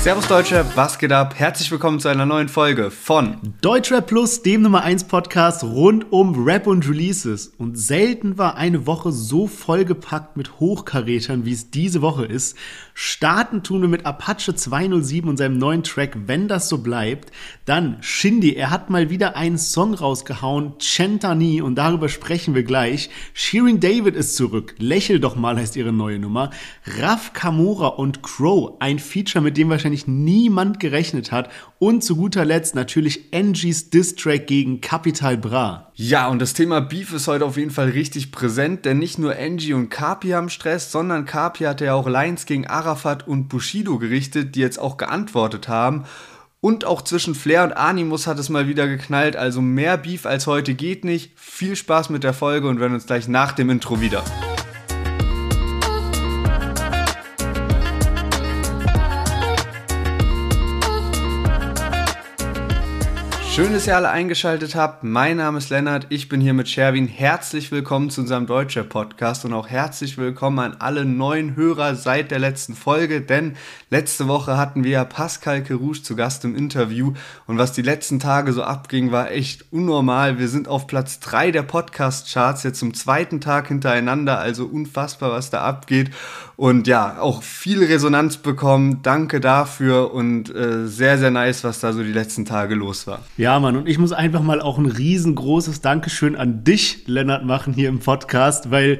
Servus Deutsche, was geht ab? Herzlich willkommen zu einer neuen Folge von Deutschrap Plus, dem Nummer 1 Podcast rund um Rap und Releases. Und selten war eine Woche so vollgepackt mit Hochkarätern, wie es diese Woche ist. Starten tun wir mit Apache 207 und seinem neuen Track Wenn das so bleibt. Dann Shindy, er hat mal wieder einen Song rausgehauen, Chentani, und darüber sprechen wir gleich. Shearing David ist zurück, Lächel doch mal heißt ihre neue Nummer. Raf Kamora und Crow, ein Feature, mit dem wahrscheinlich niemand gerechnet hat. Und zu guter Letzt natürlich Angie's Diss-Track gegen Capital Bra. Ja, und das Thema Beef ist heute auf jeden Fall richtig präsent, denn nicht nur Angie und Kapi haben Stress, sondern Kapi hatte ja auch Lines gegen Arafat und Bushido gerichtet, die jetzt auch geantwortet haben. Und auch zwischen Flair und Animus hat es mal wieder geknallt, also mehr Beef als heute geht nicht. Viel Spaß mit der Folge und wir hören uns gleich nach dem Intro wieder. Schön, dass ihr alle eingeschaltet habt. Mein Name ist Lennart, ich bin hier mit Sherwin. Herzlich willkommen zu unserem Deutscher Podcast und auch herzlich willkommen an alle neuen Hörer seit der letzten Folge, denn letzte Woche hatten wir Pascal Kerouche zu Gast im Interview und was die letzten Tage so abging, war echt unnormal. Wir sind auf Platz 3 der Podcast-Charts jetzt zum zweiten Tag hintereinander, also unfassbar, was da abgeht und ja, auch viel Resonanz bekommen. Danke dafür und äh, sehr, sehr nice, was da so die letzten Tage los war. Ja, ja, Mann, und ich muss einfach mal auch ein riesengroßes Dankeschön an dich, Lennart, machen hier im Podcast, weil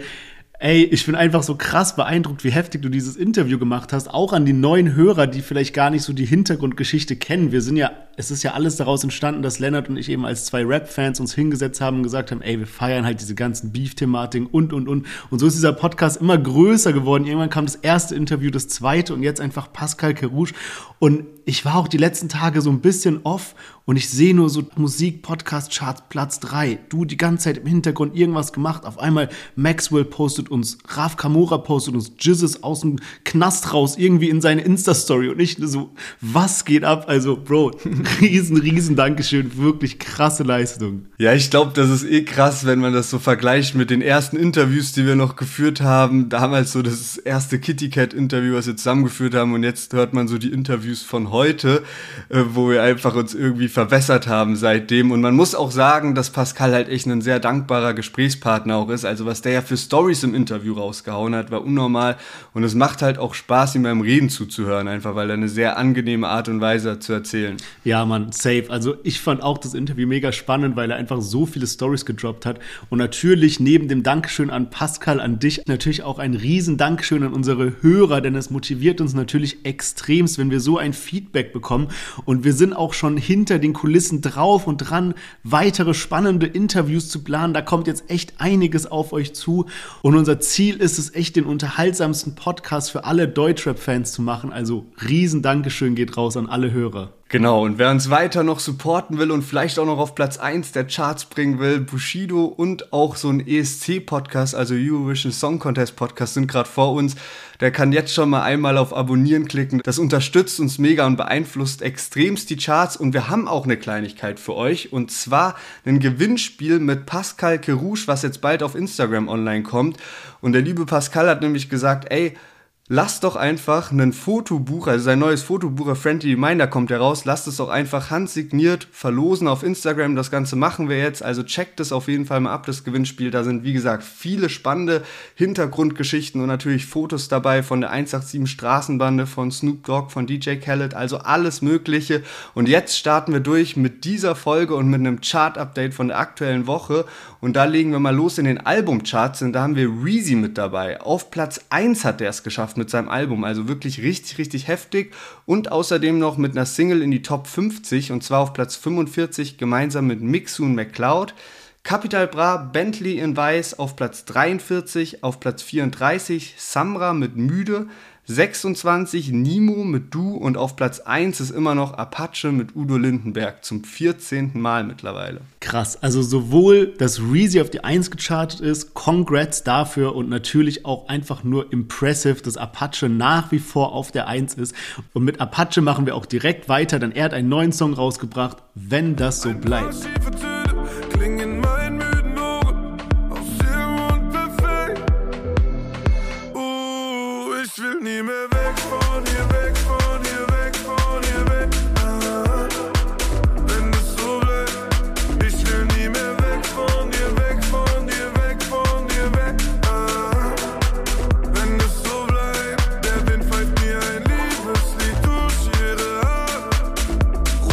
Ey, ich bin einfach so krass beeindruckt, wie heftig du dieses Interview gemacht hast. Auch an die neuen Hörer, die vielleicht gar nicht so die Hintergrundgeschichte kennen. Wir sind ja, es ist ja alles daraus entstanden, dass Lennart und ich eben als zwei Rap-Fans uns hingesetzt haben und gesagt haben, ey, wir feiern halt diese ganzen Beef-Thematiken und, und, und. Und so ist dieser Podcast immer größer geworden. Irgendwann kam das erste Interview, das zweite und jetzt einfach Pascal Kerouche. Und ich war auch die letzten Tage so ein bisschen off und ich sehe nur so Musik, Podcast, Charts, Platz drei. Du die ganze Zeit im Hintergrund irgendwas gemacht. Auf einmal Maxwell postet uns, Raf Kamora postet uns, Jizzes aus dem Knast raus, irgendwie in seine Insta-Story. Und ich so, was geht ab? Also, Bro, riesen, riesen Dankeschön. Wirklich krasse Leistung. Ja, ich glaube, das ist eh krass, wenn man das so vergleicht mit den ersten Interviews, die wir noch geführt haben. Damals so das erste Kitty Cat-Interview, was wir zusammengeführt haben. Und jetzt hört man so die Interviews von heute, äh, wo wir einfach uns irgendwie verbessert haben seitdem. Und man muss auch sagen, dass Pascal halt echt ein sehr dankbarer Gesprächspartner auch ist. Also was der ja für Stories im Interview rausgehauen hat, war unnormal. Und es macht halt auch Spaß, ihm beim Reden zuzuhören, einfach weil er eine sehr angenehme Art und Weise hat zu erzählen. Ja, man, safe. Also ich fand auch das Interview mega spannend, weil er einfach so viele Stories gedroppt hat. Und natürlich neben dem Dankeschön an Pascal, an dich, natürlich auch ein riesen Dankeschön an unsere Hörer, denn es motiviert uns natürlich extremst, wenn wir so ein Feedback bekommen. Und wir sind auch schon hinter den den Kulissen drauf und dran, weitere spannende Interviews zu planen. Da kommt jetzt echt einiges auf euch zu. Und unser Ziel ist es echt, den unterhaltsamsten Podcast für alle Deutschrap-Fans zu machen. Also riesen Dankeschön geht raus an alle Hörer. Genau, und wer uns weiter noch supporten will und vielleicht auch noch auf Platz 1 der Charts bringen will, Bushido und auch so ein ESC-Podcast, also Eurovision Song Contest Podcast, sind gerade vor uns. Der kann jetzt schon mal einmal auf Abonnieren klicken. Das unterstützt uns mega und beeinflusst extremst die Charts. Und wir haben auch eine Kleinigkeit für euch. Und zwar ein Gewinnspiel mit Pascal Kerouche, was jetzt bald auf Instagram online kommt. Und der liebe Pascal hat nämlich gesagt, ey, lasst doch einfach ein Fotobuch, also sein neues Fotobuch, Friendly Reminder kommt heraus, lasst es doch einfach handsigniert verlosen auf Instagram. Das Ganze machen wir jetzt, also checkt es auf jeden Fall mal ab, das Gewinnspiel. Da sind, wie gesagt, viele spannende Hintergrundgeschichten und natürlich Fotos dabei von der 187 Straßenbande, von Snoop Dogg, von DJ Khaled, also alles Mögliche. Und jetzt starten wir durch mit dieser Folge und mit einem Chart-Update von der aktuellen Woche. Und da legen wir mal los in den Albumcharts und da haben wir Reezy mit dabei. Auf Platz 1 hat der es geschafft mit seinem Album. Also wirklich richtig, richtig heftig. Und außerdem noch mit einer Single in die Top 50 und zwar auf Platz 45 gemeinsam mit Mixu und McCloud. Capital Bra, Bentley in Weiß auf Platz 43, auf Platz 34 Samra mit Müde, 26 Nimo mit Du und auf Platz 1 ist immer noch Apache mit Udo Lindenberg zum 14. Mal mittlerweile. Krass, also sowohl, dass Reezy auf die 1 gechartet ist, Congrats dafür und natürlich auch einfach nur impressive, dass Apache nach wie vor auf der 1 ist. Und mit Apache machen wir auch direkt weiter, denn er hat einen neuen Song rausgebracht, wenn das so bleibt. nie mehr weg von hier, weg von hier, weg von hier, weg. Ah, wenn es so bleibt, ich will nie mehr weg von dir, weg von dir, weg von dir, weg. Ah, wenn es so bleibt, der Wind pfeift mir ein Liebeslied durch jede Haare.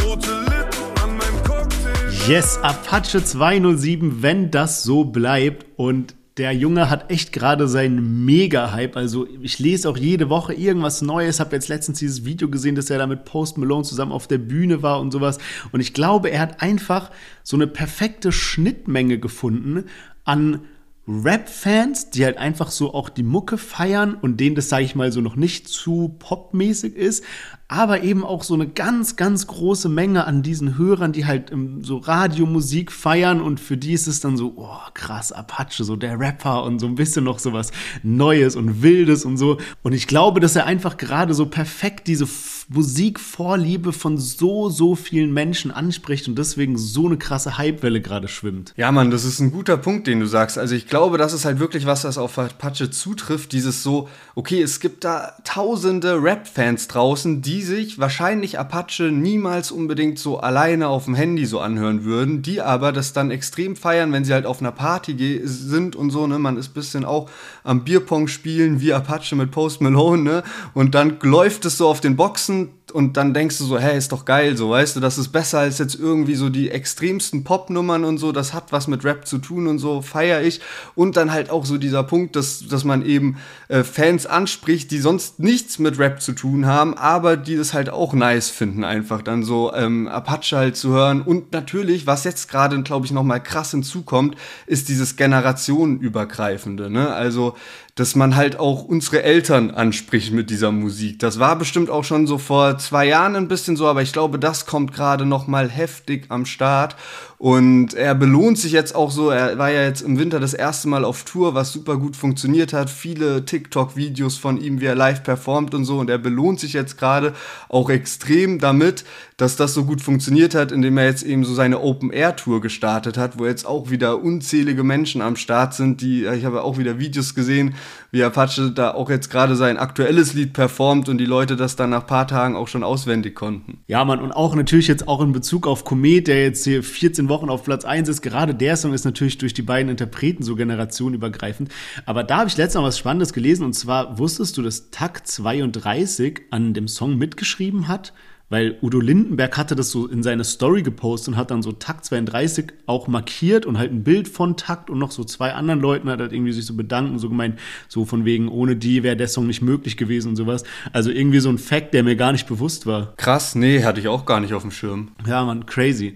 Rote Lippen an meinem Cocktail. Yes, Apache 207, wenn das so bleibt und der Junge hat echt gerade seinen Mega-Hype. Also ich lese auch jede Woche irgendwas Neues. Habe jetzt letztens dieses Video gesehen, dass er da mit Post Malone zusammen auf der Bühne war und sowas. Und ich glaube, er hat einfach so eine perfekte Schnittmenge gefunden an Rap-Fans, die halt einfach so auch die Mucke feiern und denen das, sage ich mal, so noch nicht zu popmäßig ist, aber eben auch so eine ganz, ganz große Menge an diesen Hörern, die halt ähm, so Radiomusik feiern und für die ist es dann so, oh krass, Apache, so der Rapper und so ein bisschen noch so was Neues und Wildes und so. Und ich glaube, dass er einfach gerade so perfekt diese Musikvorliebe von so, so vielen Menschen anspricht und deswegen so eine krasse Hypewelle gerade schwimmt. Ja, Mann, das ist ein guter Punkt, den du sagst. Also ich glaube, das ist halt wirklich was, was auf Apache zutrifft. Dieses so, okay, es gibt da tausende Rap-Fans draußen, die die sich wahrscheinlich Apache niemals unbedingt so alleine auf dem Handy so anhören würden, die aber das dann extrem feiern, wenn sie halt auf einer Party sind und so, ne, man ist bisschen auch am Bierpong spielen wie Apache mit Post Malone, ne, und dann läuft es so auf den Boxen, und dann denkst du so, hey, ist doch geil, so, weißt du, das ist besser als jetzt irgendwie so die extremsten Popnummern und so, das hat was mit Rap zu tun und so, feier ich. Und dann halt auch so dieser Punkt, dass, dass man eben äh, Fans anspricht, die sonst nichts mit Rap zu tun haben, aber die das halt auch nice finden, einfach dann so ähm, Apache halt zu hören. Und natürlich, was jetzt gerade, glaube ich, nochmal krass hinzukommt, ist dieses generationenübergreifende, ne? Also dass man halt auch unsere Eltern anspricht mit dieser Musik. Das war bestimmt auch schon so vor zwei Jahren ein bisschen so, aber ich glaube, das kommt gerade noch mal heftig am Start. Und er belohnt sich jetzt auch so. Er war ja jetzt im Winter das erste Mal auf Tour, was super gut funktioniert hat. Viele TikTok-Videos von ihm, wie er live performt und so. Und er belohnt sich jetzt gerade auch extrem damit, dass das so gut funktioniert hat, indem er jetzt eben so seine Open-Air-Tour gestartet hat, wo jetzt auch wieder unzählige Menschen am Start sind, die, ich habe auch wieder Videos gesehen, wie Apache da auch jetzt gerade sein aktuelles Lied performt und die Leute das dann nach ein paar Tagen auch schon auswendig konnten. Ja, Mann, und auch natürlich jetzt auch in Bezug auf Komet, der jetzt hier 14 Wochen auf Platz 1 ist. Gerade der Song ist natürlich durch die beiden Interpreten so generationenübergreifend. Aber da habe ich letztens noch was Spannendes gelesen und zwar wusstest du, dass Takt 32 an dem Song mitgeschrieben hat? Weil Udo Lindenberg hatte das so in seine Story gepostet und hat dann so Takt 32 auch markiert und halt ein Bild von Takt und noch so zwei anderen Leuten hat halt irgendwie sich so bedankt und so gemeint, so von wegen, ohne die wäre der Song nicht möglich gewesen und sowas. Also irgendwie so ein Fact, der mir gar nicht bewusst war. Krass, nee, hatte ich auch gar nicht auf dem Schirm. Ja, man, crazy.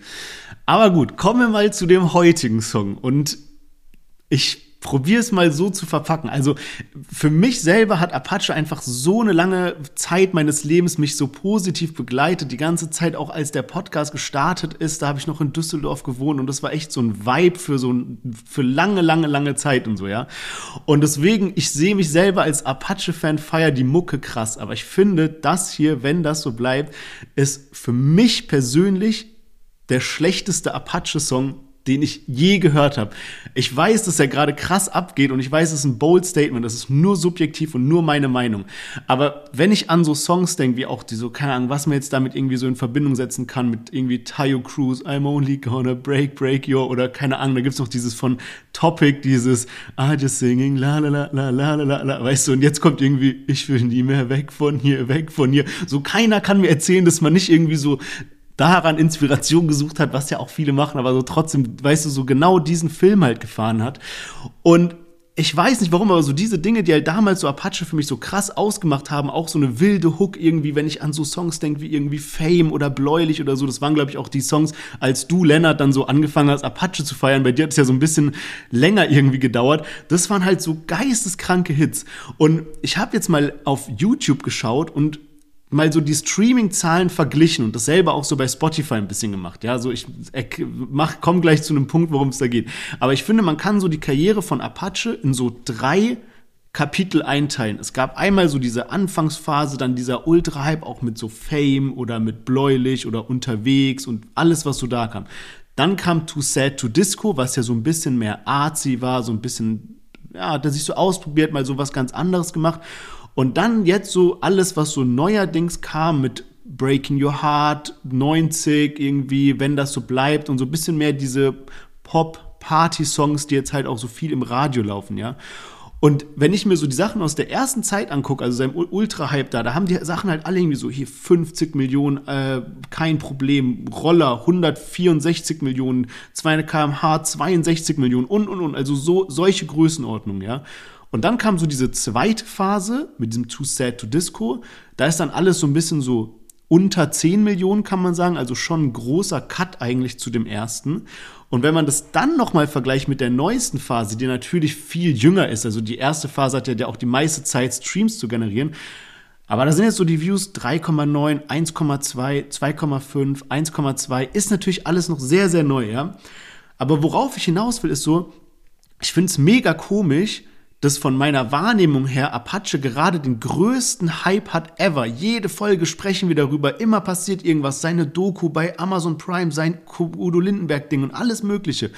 Aber gut, kommen wir mal zu dem heutigen Song und ich probier es mal so zu verpacken. Also für mich selber hat Apache einfach so eine lange Zeit meines Lebens mich so positiv begleitet. Die ganze Zeit, auch als der Podcast gestartet ist, da habe ich noch in Düsseldorf gewohnt und das war echt so ein Vibe für so ein, für lange, lange, lange Zeit und so, ja. Und deswegen, ich sehe mich selber als Apache-Fan, feier die Mucke krass. Aber ich finde, das hier, wenn das so bleibt, ist für mich persönlich der schlechteste Apache-Song, den ich je gehört habe. Ich weiß, dass er gerade krass abgeht und ich weiß, es ist ein bold Statement, das ist nur subjektiv und nur meine Meinung. Aber wenn ich an so Songs denke, wie auch die so, keine Ahnung, was man jetzt damit irgendwie so in Verbindung setzen kann mit irgendwie Tayo Cruz, I'm only gonna break, break your oder keine Ahnung, da gibt's noch dieses von Topic, dieses I just singing la la la la la la la, weißt du, und jetzt kommt irgendwie, ich will nie mehr weg von hier, weg von hier. So keiner kann mir erzählen, dass man nicht irgendwie so daran Inspiration gesucht hat, was ja auch viele machen, aber so trotzdem, weißt du, so genau diesen Film halt gefahren hat. Und ich weiß nicht warum, aber so diese Dinge, die halt damals so Apache für mich so krass ausgemacht haben, auch so eine wilde Hook irgendwie, wenn ich an so Songs denke wie irgendwie Fame oder Bläulich oder so, das waren glaube ich auch die Songs, als du Lennart dann so angefangen hast Apache zu feiern, bei dir hat es ja so ein bisschen länger irgendwie gedauert. Das waren halt so geisteskranke Hits und ich habe jetzt mal auf YouTube geschaut und mal so die Streaming-Zahlen verglichen und dasselbe auch so bei Spotify ein bisschen gemacht. Ja, so ich mach, komm gleich zu einem Punkt, worum es da geht. Aber ich finde, man kann so die Karriere von Apache in so drei Kapitel einteilen. Es gab einmal so diese Anfangsphase, dann dieser Ultra-Hype auch mit so Fame oder mit Bläulich oder unterwegs und alles, was so da kam. Dann kam Too Sad to Disco, was ja so ein bisschen mehr artsy war, so ein bisschen, ja, er sich so ausprobiert, mal so was ganz anderes gemacht. Und dann jetzt so alles, was so neuerdings kam mit Breaking Your Heart, 90 irgendwie, wenn das so bleibt und so ein bisschen mehr diese Pop-Party-Songs, die jetzt halt auch so viel im Radio laufen, ja. Und wenn ich mir so die Sachen aus der ersten Zeit angucke, also seinem Ultra-Hype da, da haben die Sachen halt alle irgendwie so, hier 50 Millionen, äh, kein Problem, Roller 164 Millionen, 200 kmh 62 Millionen und, und, und, also so, solche Größenordnungen, ja. Und dann kam so diese zweite Phase mit diesem Too Sad to Disco, da ist dann alles so ein bisschen so unter 10 Millionen, kann man sagen, also schon ein großer Cut eigentlich zu dem ersten. Und wenn man das dann nochmal vergleicht mit der neuesten Phase, die natürlich viel jünger ist, also die erste Phase hat ja auch die meiste Zeit, Streams zu generieren, aber da sind jetzt so die Views 3,9, 1,2, 2,5, 1,2, ist natürlich alles noch sehr, sehr neu, ja. Aber worauf ich hinaus will, ist so, ich finde es mega komisch, dass von meiner Wahrnehmung her Apache gerade den größten Hype hat ever. Jede Folge sprechen wir darüber, immer passiert irgendwas, seine Doku bei Amazon Prime, sein Udo Lindenberg Ding und alles mögliche.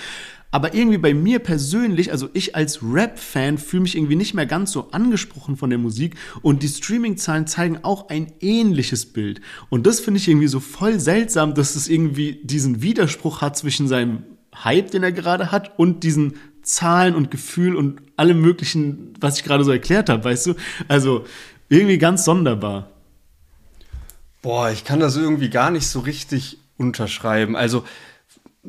Aber irgendwie bei mir persönlich, also ich als Rap-Fan fühle mich irgendwie nicht mehr ganz so angesprochen von der Musik und die Streaming-Zahlen zeigen auch ein ähnliches Bild. Und das finde ich irgendwie so voll seltsam, dass es irgendwie diesen Widerspruch hat zwischen seinem Hype, den er gerade hat, und diesen Zahlen und Gefühl und allem möglichen, was ich gerade so erklärt habe, weißt du? Also irgendwie ganz sonderbar. Boah, ich kann das irgendwie gar nicht so richtig unterschreiben. Also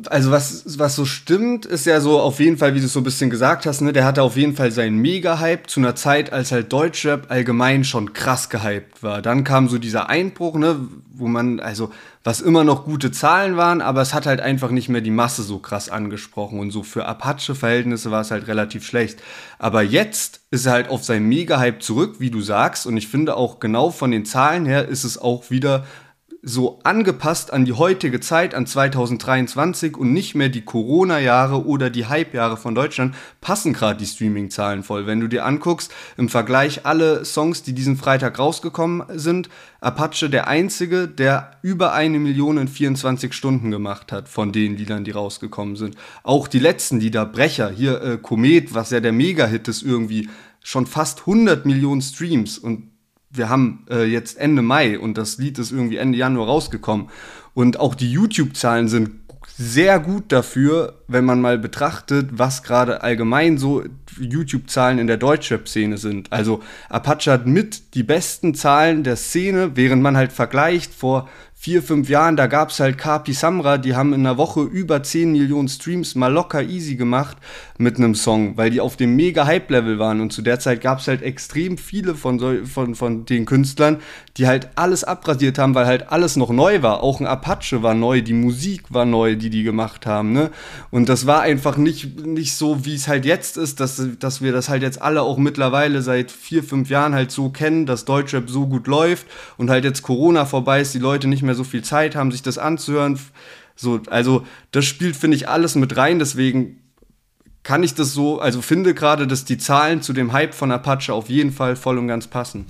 also was, was so stimmt, ist ja so auf jeden Fall, wie du es so ein bisschen gesagt hast, ne, der hatte auf jeden Fall seinen Mega-Hype zu einer Zeit, als halt Deutschrap allgemein schon krass gehypt war. Dann kam so dieser Einbruch, ne, wo man, also, was immer noch gute Zahlen waren, aber es hat halt einfach nicht mehr die Masse so krass angesprochen und so für Apache-Verhältnisse war es halt relativ schlecht. Aber jetzt ist er halt auf seinen Mega-Hype zurück, wie du sagst, und ich finde auch genau von den Zahlen her ist es auch wieder so angepasst an die heutige Zeit, an 2023 und nicht mehr die Corona-Jahre oder die Hype-Jahre von Deutschland, passen gerade die Streaming-Zahlen voll. Wenn du dir anguckst, im Vergleich alle Songs, die diesen Freitag rausgekommen sind, Apache der einzige, der über eine Million in 24 Stunden gemacht hat von den Liedern, die rausgekommen sind. Auch die letzten Lieder, Brecher, hier äh, Komet, was ja der Mega-Hit ist, irgendwie schon fast 100 Millionen Streams und wir haben äh, jetzt Ende Mai und das Lied ist irgendwie Ende Januar rausgekommen. Und auch die YouTube-Zahlen sind sehr gut dafür, wenn man mal betrachtet, was gerade allgemein so YouTube-Zahlen in der Deutschrap-Szene sind. Also Apache hat mit die besten Zahlen der Szene, während man halt vergleicht vor vier, fünf Jahren, da gab's halt Kapi Samra, die haben in einer Woche über 10 Millionen Streams mal locker easy gemacht mit einem Song, weil die auf dem mega Hype-Level waren. Und zu der Zeit gab's halt extrem viele von, so, von, von den Künstlern, die halt alles abrasiert haben, weil halt alles noch neu war. Auch ein Apache war neu, die Musik war neu, die die gemacht haben. Ne? Und das war einfach nicht, nicht so, wie es halt jetzt ist, dass, dass wir das halt jetzt alle auch mittlerweile seit vier, fünf Jahren halt so kennen, dass Deutschrap so gut läuft und halt jetzt Corona vorbei ist, die Leute nicht mehr mehr so viel Zeit haben, sich das anzuhören. So, also das spielt, finde ich, alles mit rein. Deswegen kann ich das so, also finde gerade, dass die Zahlen zu dem Hype von Apache auf jeden Fall voll und ganz passen.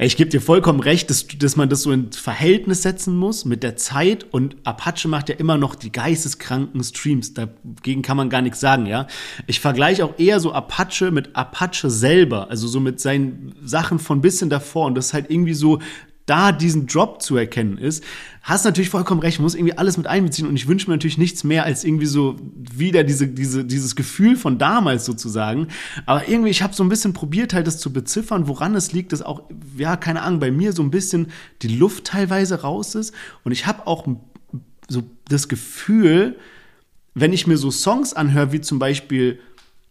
Ich gebe dir vollkommen recht, dass, dass man das so in Verhältnis setzen muss mit der Zeit und Apache macht ja immer noch die geisteskranken Streams. Dagegen kann man gar nichts sagen, ja. Ich vergleiche auch eher so Apache mit Apache selber, also so mit seinen Sachen von bisschen davor und das ist halt irgendwie so da diesen Drop zu erkennen ist, hast natürlich vollkommen recht, muss irgendwie alles mit einbeziehen und ich wünsche mir natürlich nichts mehr als irgendwie so wieder diese, diese, dieses Gefühl von damals sozusagen. Aber irgendwie, ich habe so ein bisschen probiert halt das zu beziffern, woran es liegt, dass auch, ja, keine Ahnung, bei mir so ein bisschen die Luft teilweise raus ist und ich habe auch so das Gefühl, wenn ich mir so Songs anhöre, wie zum Beispiel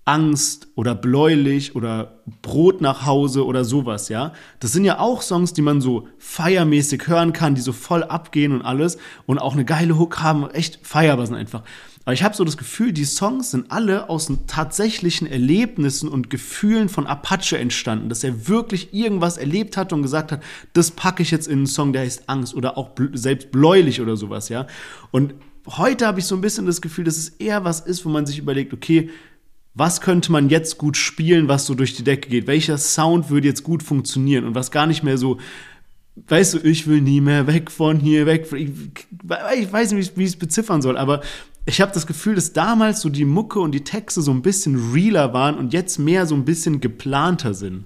Angst oder bläulich oder Brot nach Hause oder sowas, ja. Das sind ja auch Songs, die man so feiermäßig hören kann, die so voll abgehen und alles und auch eine geile Hook haben, echt feierbar sind einfach. Aber ich habe so das Gefühl, die Songs sind alle aus tatsächlichen Erlebnissen und Gefühlen von Apache entstanden, dass er wirklich irgendwas erlebt hat und gesagt hat, das packe ich jetzt in einen Song, der heißt Angst oder auch selbst bläulich oder sowas, ja. Und heute habe ich so ein bisschen das Gefühl, dass es eher was ist, wo man sich überlegt, okay, was könnte man jetzt gut spielen, was so durch die Decke geht? Welcher Sound würde jetzt gut funktionieren und was gar nicht mehr so, weißt du, ich will nie mehr weg von hier, weg. Von, ich, ich weiß nicht, wie ich es beziffern soll, aber ich habe das Gefühl, dass damals so die Mucke und die Texte so ein bisschen realer waren und jetzt mehr so ein bisschen geplanter sind.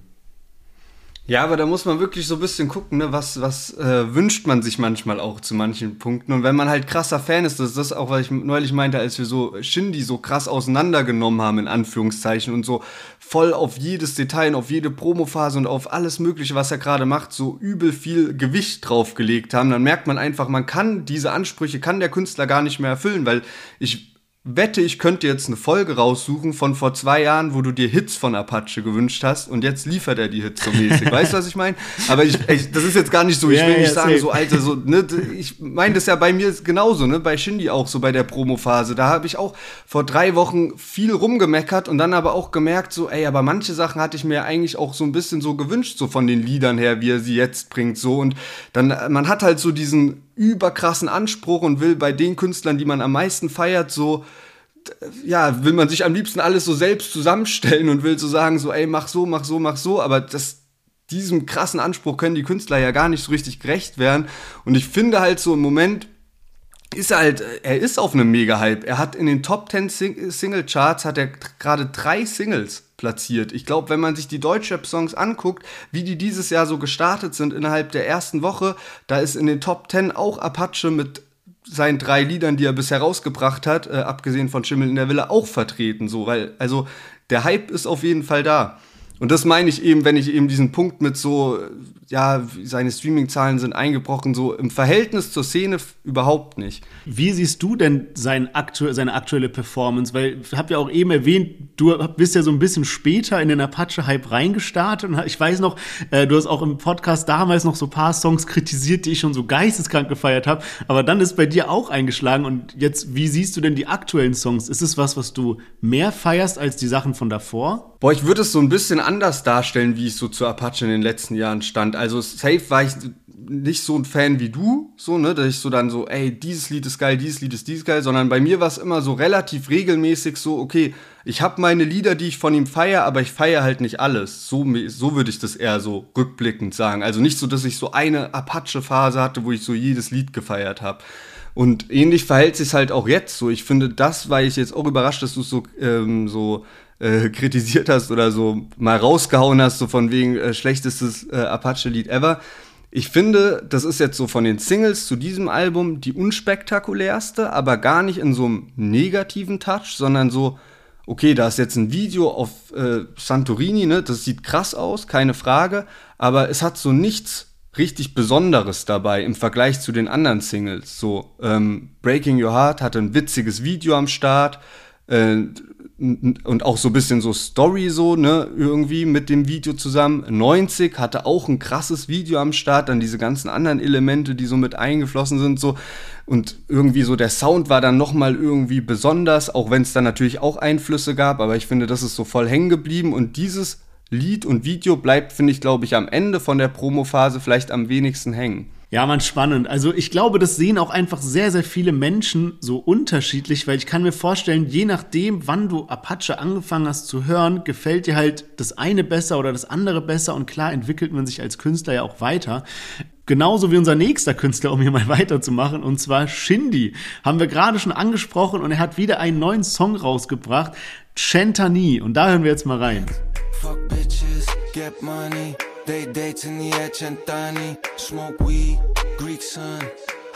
Ja, aber da muss man wirklich so ein bisschen gucken, ne? was, was äh, wünscht man sich manchmal auch zu manchen Punkten. Und wenn man halt krasser Fan ist, das ist das auch, was ich neulich meinte, als wir so Shindy so krass auseinandergenommen haben, in Anführungszeichen, und so voll auf jedes Detail, auf jede Promophase und auf alles Mögliche, was er gerade macht, so übel viel Gewicht draufgelegt haben, dann merkt man einfach, man kann diese Ansprüche, kann der Künstler gar nicht mehr erfüllen, weil ich wette, ich könnte jetzt eine Folge raussuchen von vor zwei Jahren, wo du dir Hits von Apache gewünscht hast und jetzt liefert er die Hits so mäßig. weißt du, was ich meine? Aber ich, ich, das ist jetzt gar nicht so, ich will ja, nicht ja, sagen, so Alter, so, ne, ich meine das ja bei mir genauso, ne, bei Shindy auch so bei der Promophase. Da habe ich auch vor drei Wochen viel rumgemeckert und dann aber auch gemerkt, so, ey, aber manche Sachen hatte ich mir eigentlich auch so ein bisschen so gewünscht, so von den Liedern her, wie er sie jetzt bringt, so und dann, man hat halt so diesen überkrassen Anspruch und will bei den Künstlern, die man am meisten feiert, so ja, will man sich am liebsten alles so selbst zusammenstellen und will so sagen, so, ey, mach so, mach so, mach so, aber das, diesem krassen Anspruch können die Künstler ja gar nicht so richtig gerecht werden. Und ich finde halt so im Moment ist er halt, er ist auf einem Mega-Hype. Er hat in den Top 10 Sing Single-Charts hat er gerade drei Singles platziert. Ich glaube, wenn man sich die Deutschrap-Songs anguckt, wie die dieses Jahr so gestartet sind innerhalb der ersten Woche, da ist in den Top 10 auch Apache mit seinen drei Liedern, die er bisher rausgebracht hat, äh, abgesehen von Schimmel in der Villa, auch vertreten. So, weil, also der Hype ist auf jeden Fall da. Und das meine ich eben, wenn ich eben diesen Punkt mit so, ja, seine Streaming-Zahlen sind eingebrochen, so im Verhältnis zur Szene überhaupt nicht. Wie siehst du denn sein aktu seine aktuelle Performance? Weil ich habe ja auch eben erwähnt, du bist ja so ein bisschen später in den Apache-Hype reingestartet. Und ich weiß noch, äh, du hast auch im Podcast damals noch so ein paar Songs kritisiert, die ich schon so geisteskrank gefeiert habe. Aber dann ist bei dir auch eingeschlagen. Und jetzt, wie siehst du denn die aktuellen Songs? Ist es was, was du mehr feierst als die Sachen von davor? Boah, ich würde es so ein bisschen anders darstellen, wie ich so zu Apache in den letzten Jahren stand. Also safe war ich nicht so ein Fan wie du, so, ne, dass ich so dann so, ey, dieses Lied ist geil, dieses Lied ist dieses geil, sondern bei mir war es immer so relativ regelmäßig so, okay, ich habe meine Lieder, die ich von ihm feiere, aber ich feiere halt nicht alles. So, so würde ich das eher so rückblickend sagen. Also nicht so, dass ich so eine Apache-Phase hatte, wo ich so jedes Lied gefeiert habe. Und ähnlich verhält sich halt auch jetzt so. Ich finde, das war ich jetzt auch überrascht, dass du so, ähm, so äh, kritisiert hast oder so mal rausgehauen hast, so von wegen äh, schlechtestes äh, Apache-Lied ever. Ich finde, das ist jetzt so von den Singles zu diesem Album die unspektakulärste, aber gar nicht in so einem negativen Touch, sondern so, okay, da ist jetzt ein Video auf äh, Santorini, ne, das sieht krass aus, keine Frage, aber es hat so nichts richtig Besonderes dabei im Vergleich zu den anderen Singles. So, ähm, Breaking Your Heart hatte ein witziges Video am Start, äh, und auch so ein bisschen so Story so, ne, irgendwie mit dem Video zusammen. 90 hatte auch ein krasses Video am Start, dann diese ganzen anderen Elemente, die so mit eingeflossen sind, so. Und irgendwie so der Sound war dann nochmal irgendwie besonders, auch wenn es dann natürlich auch Einflüsse gab, aber ich finde, das ist so voll hängen geblieben und dieses Lied und Video bleibt, finde ich, glaube ich, am Ende von der Promophase vielleicht am wenigsten hängen. Ja, man, spannend. Also ich glaube, das sehen auch einfach sehr, sehr viele Menschen so unterschiedlich, weil ich kann mir vorstellen, je nachdem, wann du Apache angefangen hast zu hören, gefällt dir halt das eine besser oder das andere besser und klar entwickelt man sich als Künstler ja auch weiter. Genauso wie unser nächster Künstler, um hier mal weiterzumachen, und zwar Shindy. Haben wir gerade schon angesprochen und er hat wieder einen neuen Song rausgebracht, Chantani. Und da hören wir jetzt mal rein. Fuck bitches, get money. They dates in the Centani, smoke weed, Greek sun.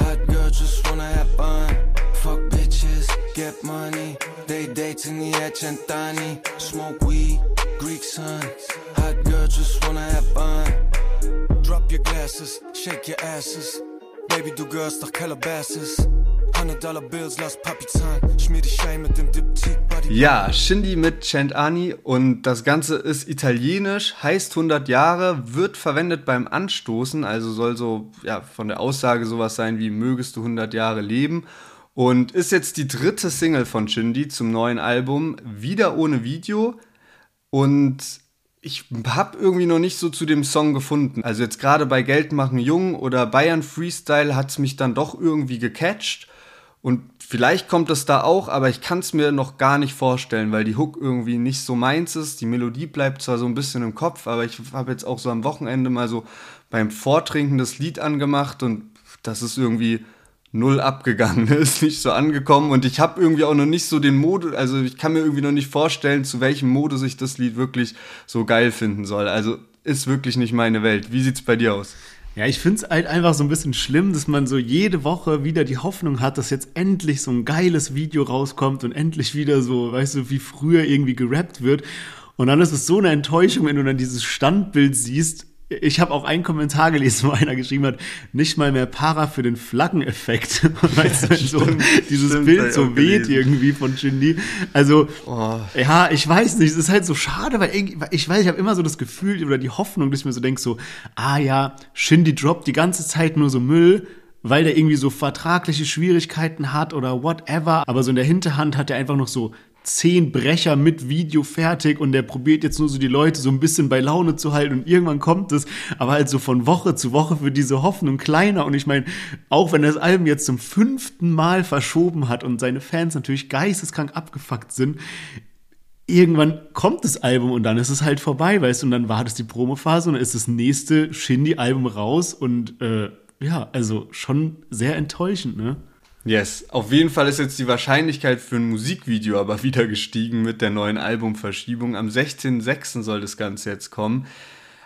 Hot girls just wanna have fun. Fuck bitches, get money. They dates in the Centani, smoke weed, Greek sun. Hot girls just wanna have fun. Drop your glasses, shake your asses. Baby, du girls nach Calabasas. Ja, Shindy mit Chantani und das Ganze ist italienisch, heißt 100 Jahre, wird verwendet beim Anstoßen, also soll so ja, von der Aussage sowas sein wie mögest du 100 Jahre leben. Und ist jetzt die dritte Single von Shindy zum neuen Album, wieder ohne Video. Und ich habe irgendwie noch nicht so zu dem Song gefunden. Also jetzt gerade bei Geld machen Jung oder Bayern Freestyle hat es mich dann doch irgendwie gecatcht und vielleicht kommt es da auch, aber ich kann es mir noch gar nicht vorstellen, weil die Hook irgendwie nicht so meins ist. Die Melodie bleibt zwar so ein bisschen im Kopf, aber ich habe jetzt auch so am Wochenende mal so beim Vortrinken das Lied angemacht und das ist irgendwie null abgegangen, ist nicht so angekommen und ich habe irgendwie auch noch nicht so den Modus, also ich kann mir irgendwie noch nicht vorstellen, zu welchem Modus ich das Lied wirklich so geil finden soll. Also ist wirklich nicht meine Welt. Wie sieht's bei dir aus? Ja, ich finde es halt einfach so ein bisschen schlimm, dass man so jede Woche wieder die Hoffnung hat, dass jetzt endlich so ein geiles Video rauskommt und endlich wieder so, weißt du, wie früher irgendwie gerappt wird. Und dann ist es so eine Enttäuschung, wenn du dann dieses Standbild siehst, ich habe auch einen Kommentar gelesen, wo einer geschrieben hat, nicht mal mehr Para für den Flaggeneffekt. weißt du, wenn so dieses stimmt, Bild so weht irgendwie von Shindy. Also, oh. ja, ich weiß nicht, es ist halt so schade, weil ich weiß, ich habe immer so das Gefühl oder die Hoffnung, dass ich mir so denke, so, ah ja, Shindy droppt die ganze Zeit nur so Müll, weil der irgendwie so vertragliche Schwierigkeiten hat oder whatever. Aber so in der Hinterhand hat er einfach noch so zehn Brecher mit Video fertig und der probiert jetzt nur so die Leute so ein bisschen bei Laune zu halten und irgendwann kommt es, aber halt so von Woche zu Woche für diese Hoffnung kleiner und ich meine, auch wenn das Album jetzt zum fünften Mal verschoben hat und seine Fans natürlich geisteskrank abgefuckt sind, irgendwann kommt das Album und dann ist es halt vorbei, weißt du, und dann wartet die Promophase und dann ist das nächste Shindy-Album raus und äh, ja, also schon sehr enttäuschend, ne? Yes, auf jeden Fall ist jetzt die Wahrscheinlichkeit für ein Musikvideo aber wieder gestiegen mit der neuen Albumverschiebung. Am 16.06. soll das Ganze jetzt kommen.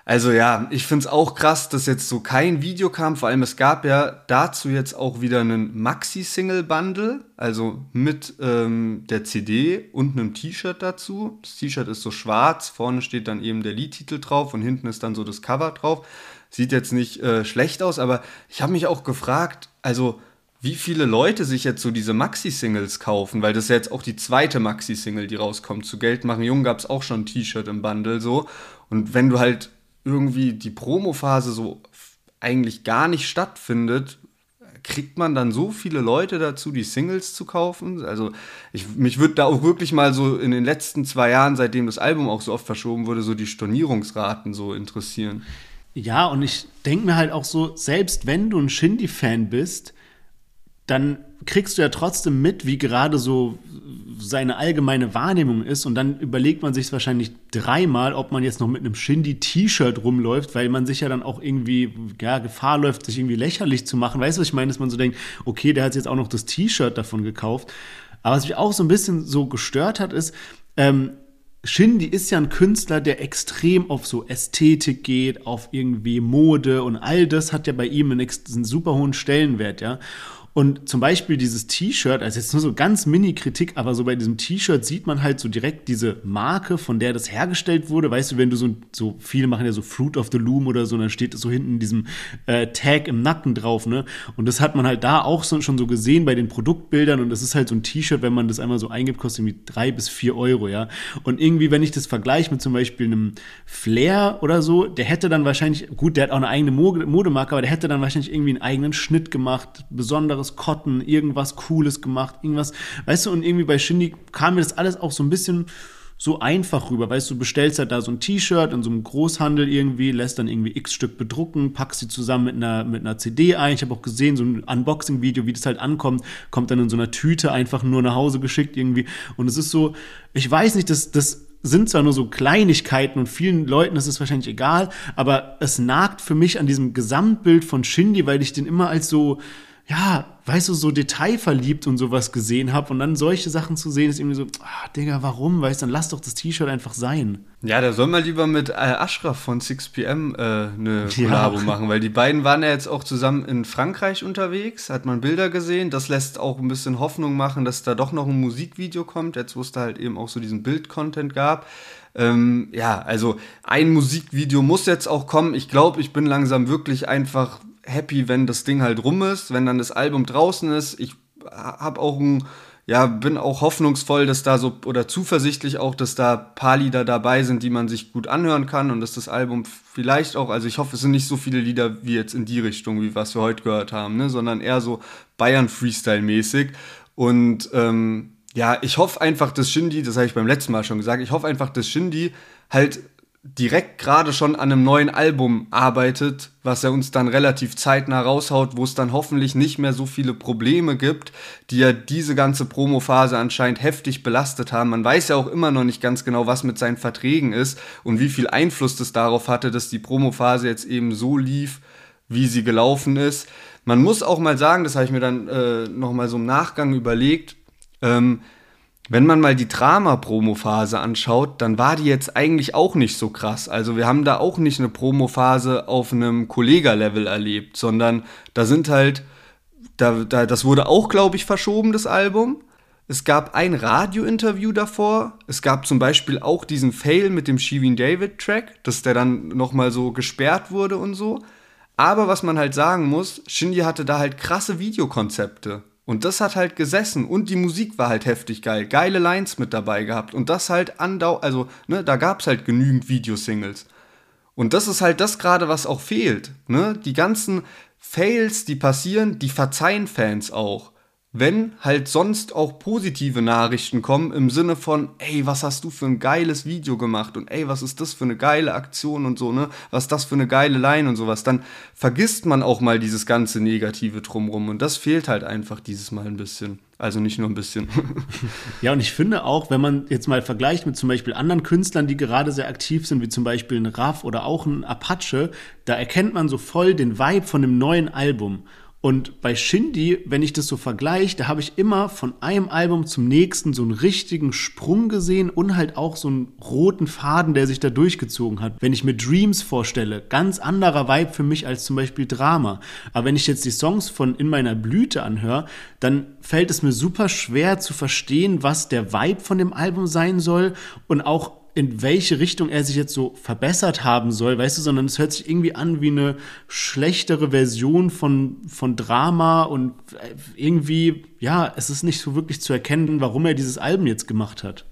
Also ja, ich finde es auch krass, dass jetzt so kein Video kam. Vor allem es gab ja dazu jetzt auch wieder einen Maxi-Single-Bundle, also mit ähm, der CD und einem T-Shirt dazu. Das T-Shirt ist so schwarz, vorne steht dann eben der Liedtitel drauf und hinten ist dann so das Cover drauf. Sieht jetzt nicht äh, schlecht aus, aber ich habe mich auch gefragt, also wie viele Leute sich jetzt so diese Maxi-Singles kaufen, weil das ist ja jetzt auch die zweite Maxi-Single, die rauskommt. Zu Geld machen Jung gab es auch schon ein T-Shirt im Bundle so. Und wenn du halt irgendwie die Promo-Phase so eigentlich gar nicht stattfindet, kriegt man dann so viele Leute dazu, die Singles zu kaufen? Also ich, mich würde da auch wirklich mal so in den letzten zwei Jahren, seitdem das Album auch so oft verschoben wurde, so die Stornierungsraten so interessieren. Ja, und ich denke mir halt auch so, selbst wenn du ein Shindy-Fan bist, dann kriegst du ja trotzdem mit, wie gerade so seine allgemeine Wahrnehmung ist und dann überlegt man sich wahrscheinlich dreimal, ob man jetzt noch mit einem Shindy-T-Shirt rumläuft, weil man sich ja dann auch irgendwie ja, Gefahr läuft, sich irgendwie lächerlich zu machen. Weißt du, was ich meine? Dass man so denkt, okay, der hat jetzt auch noch das T-Shirt davon gekauft. Aber was mich auch so ein bisschen so gestört hat, ist, ähm, Shindy ist ja ein Künstler, der extrem auf so Ästhetik geht, auf irgendwie Mode und all das hat ja bei ihm einen, einen super hohen Stellenwert, ja. Und zum Beispiel dieses T-Shirt, also jetzt nur so ganz Mini-Kritik, aber so bei diesem T-Shirt sieht man halt so direkt diese Marke, von der das hergestellt wurde. Weißt du, wenn du so, so viele machen ja so Fruit of the Loom oder so, dann steht es so hinten in diesem äh, Tag im Nacken drauf, ne? Und das hat man halt da auch so, schon so gesehen bei den Produktbildern und das ist halt so ein T-Shirt, wenn man das einmal so eingibt, kostet irgendwie drei bis vier Euro, ja? Und irgendwie, wenn ich das vergleiche mit zum Beispiel einem Flair oder so, der hätte dann wahrscheinlich, gut, der hat auch eine eigene Modemarke, aber der hätte dann wahrscheinlich irgendwie einen eigenen Schnitt gemacht, besonderes anderes Cotton, irgendwas Cooles gemacht, irgendwas, weißt du, und irgendwie bei Shindy kam mir das alles auch so ein bisschen so einfach rüber, weißt du, bestellst halt da so ein T-Shirt in so einem Großhandel irgendwie, lässt dann irgendwie x Stück bedrucken, packst sie zusammen mit einer, mit einer CD ein. Ich habe auch gesehen, so ein Unboxing-Video, wie das halt ankommt, kommt dann in so einer Tüte einfach nur nach Hause geschickt irgendwie. Und es ist so, ich weiß nicht, das, das sind zwar nur so Kleinigkeiten und vielen Leuten ist es wahrscheinlich egal, aber es nagt für mich an diesem Gesamtbild von Shindy, weil ich den immer als so, ja, weißt du, so detailverliebt und sowas gesehen habe und dann solche Sachen zu sehen, ist irgendwie so, ah, Digga, warum? Weißt du, dann lass doch das T-Shirt einfach sein. Ja, da soll man lieber mit äh, Ashraf von 6pm äh, eine Kollabo ja. machen, weil die beiden waren ja jetzt auch zusammen in Frankreich unterwegs, hat man Bilder gesehen, das lässt auch ein bisschen Hoffnung machen, dass da doch noch ein Musikvideo kommt, jetzt wo es da halt eben auch so diesen Bild-Content gab. Ähm, ja, also ein Musikvideo muss jetzt auch kommen. Ich glaube, ich bin langsam wirklich einfach happy, wenn das Ding halt rum ist, wenn dann das Album draußen ist. Ich habe auch ein, ja, bin auch hoffnungsvoll, dass da so, oder zuversichtlich auch, dass da paar Lieder dabei sind, die man sich gut anhören kann und dass das Album vielleicht auch, also ich hoffe, es sind nicht so viele Lieder wie jetzt in die Richtung, wie was wir heute gehört haben, ne, sondern eher so Bayern-Freestyle-mäßig. Und ähm, ja, ich hoffe einfach, dass Shindy, das habe ich beim letzten Mal schon gesagt, ich hoffe einfach, dass Shindy halt direkt gerade schon an einem neuen Album arbeitet, was er uns dann relativ zeitnah raushaut, wo es dann hoffentlich nicht mehr so viele Probleme gibt, die ja diese ganze Promophase anscheinend heftig belastet haben. Man weiß ja auch immer noch nicht ganz genau, was mit seinen Verträgen ist und wie viel Einfluss das darauf hatte, dass die Promophase jetzt eben so lief, wie sie gelaufen ist. Man muss auch mal sagen, das habe ich mir dann äh, noch mal so im Nachgang überlegt, ähm, wenn man mal die Drama-Promo-Phase anschaut, dann war die jetzt eigentlich auch nicht so krass. Also wir haben da auch nicht eine Promo-Phase auf einem Kollega-Level erlebt, sondern da sind halt, da, da, das wurde auch, glaube ich, verschoben, das Album. Es gab ein Radio-Interview davor. Es gab zum Beispiel auch diesen Fail mit dem Shivin David-Track, dass der dann nochmal so gesperrt wurde und so. Aber was man halt sagen muss, Shindy hatte da halt krasse Videokonzepte. Und das hat halt gesessen und die Musik war halt heftig geil. Geile Lines mit dabei gehabt. Und das halt andau, also, ne, da gab's halt genügend Videosingles. Und das ist halt das gerade, was auch fehlt. Ne? Die ganzen Fails, die passieren, die verzeihen Fans auch wenn halt sonst auch positive Nachrichten kommen im Sinne von, ey, was hast du für ein geiles Video gemacht und ey, was ist das für eine geile Aktion und so, ne? Was ist das für eine geile Line und sowas, dann vergisst man auch mal dieses ganze Negative drumrum und das fehlt halt einfach dieses Mal ein bisschen. Also nicht nur ein bisschen. ja, und ich finde auch, wenn man jetzt mal vergleicht mit zum Beispiel anderen Künstlern, die gerade sehr aktiv sind, wie zum Beispiel ein Raff oder auch ein Apache, da erkennt man so voll den Vibe von dem neuen Album. Und bei Shindy, wenn ich das so vergleiche, da habe ich immer von einem Album zum nächsten so einen richtigen Sprung gesehen und halt auch so einen roten Faden, der sich da durchgezogen hat. Wenn ich mir Dreams vorstelle, ganz anderer Vibe für mich als zum Beispiel Drama. Aber wenn ich jetzt die Songs von In meiner Blüte anhöre, dann fällt es mir super schwer zu verstehen, was der Vibe von dem Album sein soll und auch in welche Richtung er sich jetzt so verbessert haben soll, weißt du, sondern es hört sich irgendwie an wie eine schlechtere Version von, von Drama und irgendwie, ja, es ist nicht so wirklich zu erkennen, warum er dieses Album jetzt gemacht hat.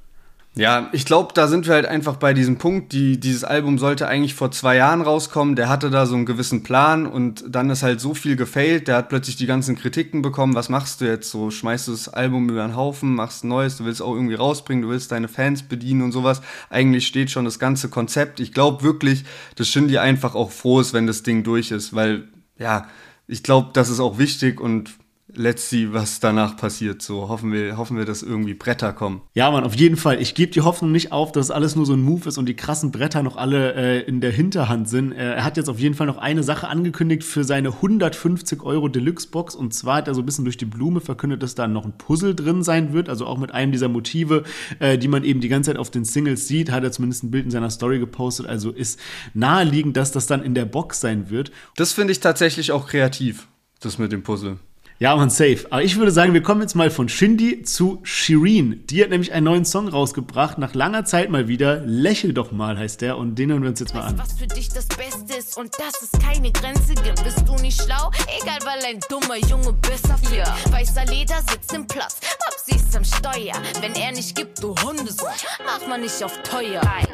Ja, ich glaube, da sind wir halt einfach bei diesem Punkt. Die, dieses Album sollte eigentlich vor zwei Jahren rauskommen. Der hatte da so einen gewissen Plan und dann ist halt so viel gefailt. Der hat plötzlich die ganzen Kritiken bekommen. Was machst du jetzt so? Schmeißt du das Album über den Haufen, machst ein neues, du willst auch irgendwie rausbringen, du willst deine Fans bedienen und sowas. Eigentlich steht schon das ganze Konzept. Ich glaube wirklich, dass Shindy einfach auch froh ist, wenn das Ding durch ist, weil, ja, ich glaube, das ist auch wichtig und let's see, was danach passiert. So hoffen wir, hoffen wir, dass irgendwie Bretter kommen. Ja, Mann, auf jeden Fall. Ich gebe die Hoffnung nicht auf, dass alles nur so ein Move ist und die krassen Bretter noch alle äh, in der Hinterhand sind. Äh, er hat jetzt auf jeden Fall noch eine Sache angekündigt für seine 150 Euro Deluxe-Box. Und zwar hat er so ein bisschen durch die Blume verkündet, dass da noch ein Puzzle drin sein wird. Also auch mit einem dieser Motive, äh, die man eben die ganze Zeit auf den Singles sieht. Hat er zumindest ein Bild in seiner Story gepostet. Also ist naheliegend, dass das dann in der Box sein wird. Das finde ich tatsächlich auch kreativ, das mit dem Puzzle. Ja, man, safe. Aber ich würde sagen, wir kommen jetzt mal von Shindy zu Shireen. Die hat nämlich einen neuen Song rausgebracht, nach langer Zeit mal wieder. Lächel doch mal heißt der und den hören wir uns jetzt mal an. Was für dich das Beste ist und dass es keine Grenze gibt. Bist du nicht schlau? Egal, weil ein dummer Junge besser fährt. Ja. Weißer Leder sitzt im Platz, Babsi ist am Steuer. Wenn er nicht gibt, du Hundesohn, mach mal nicht auf teuer. Hey,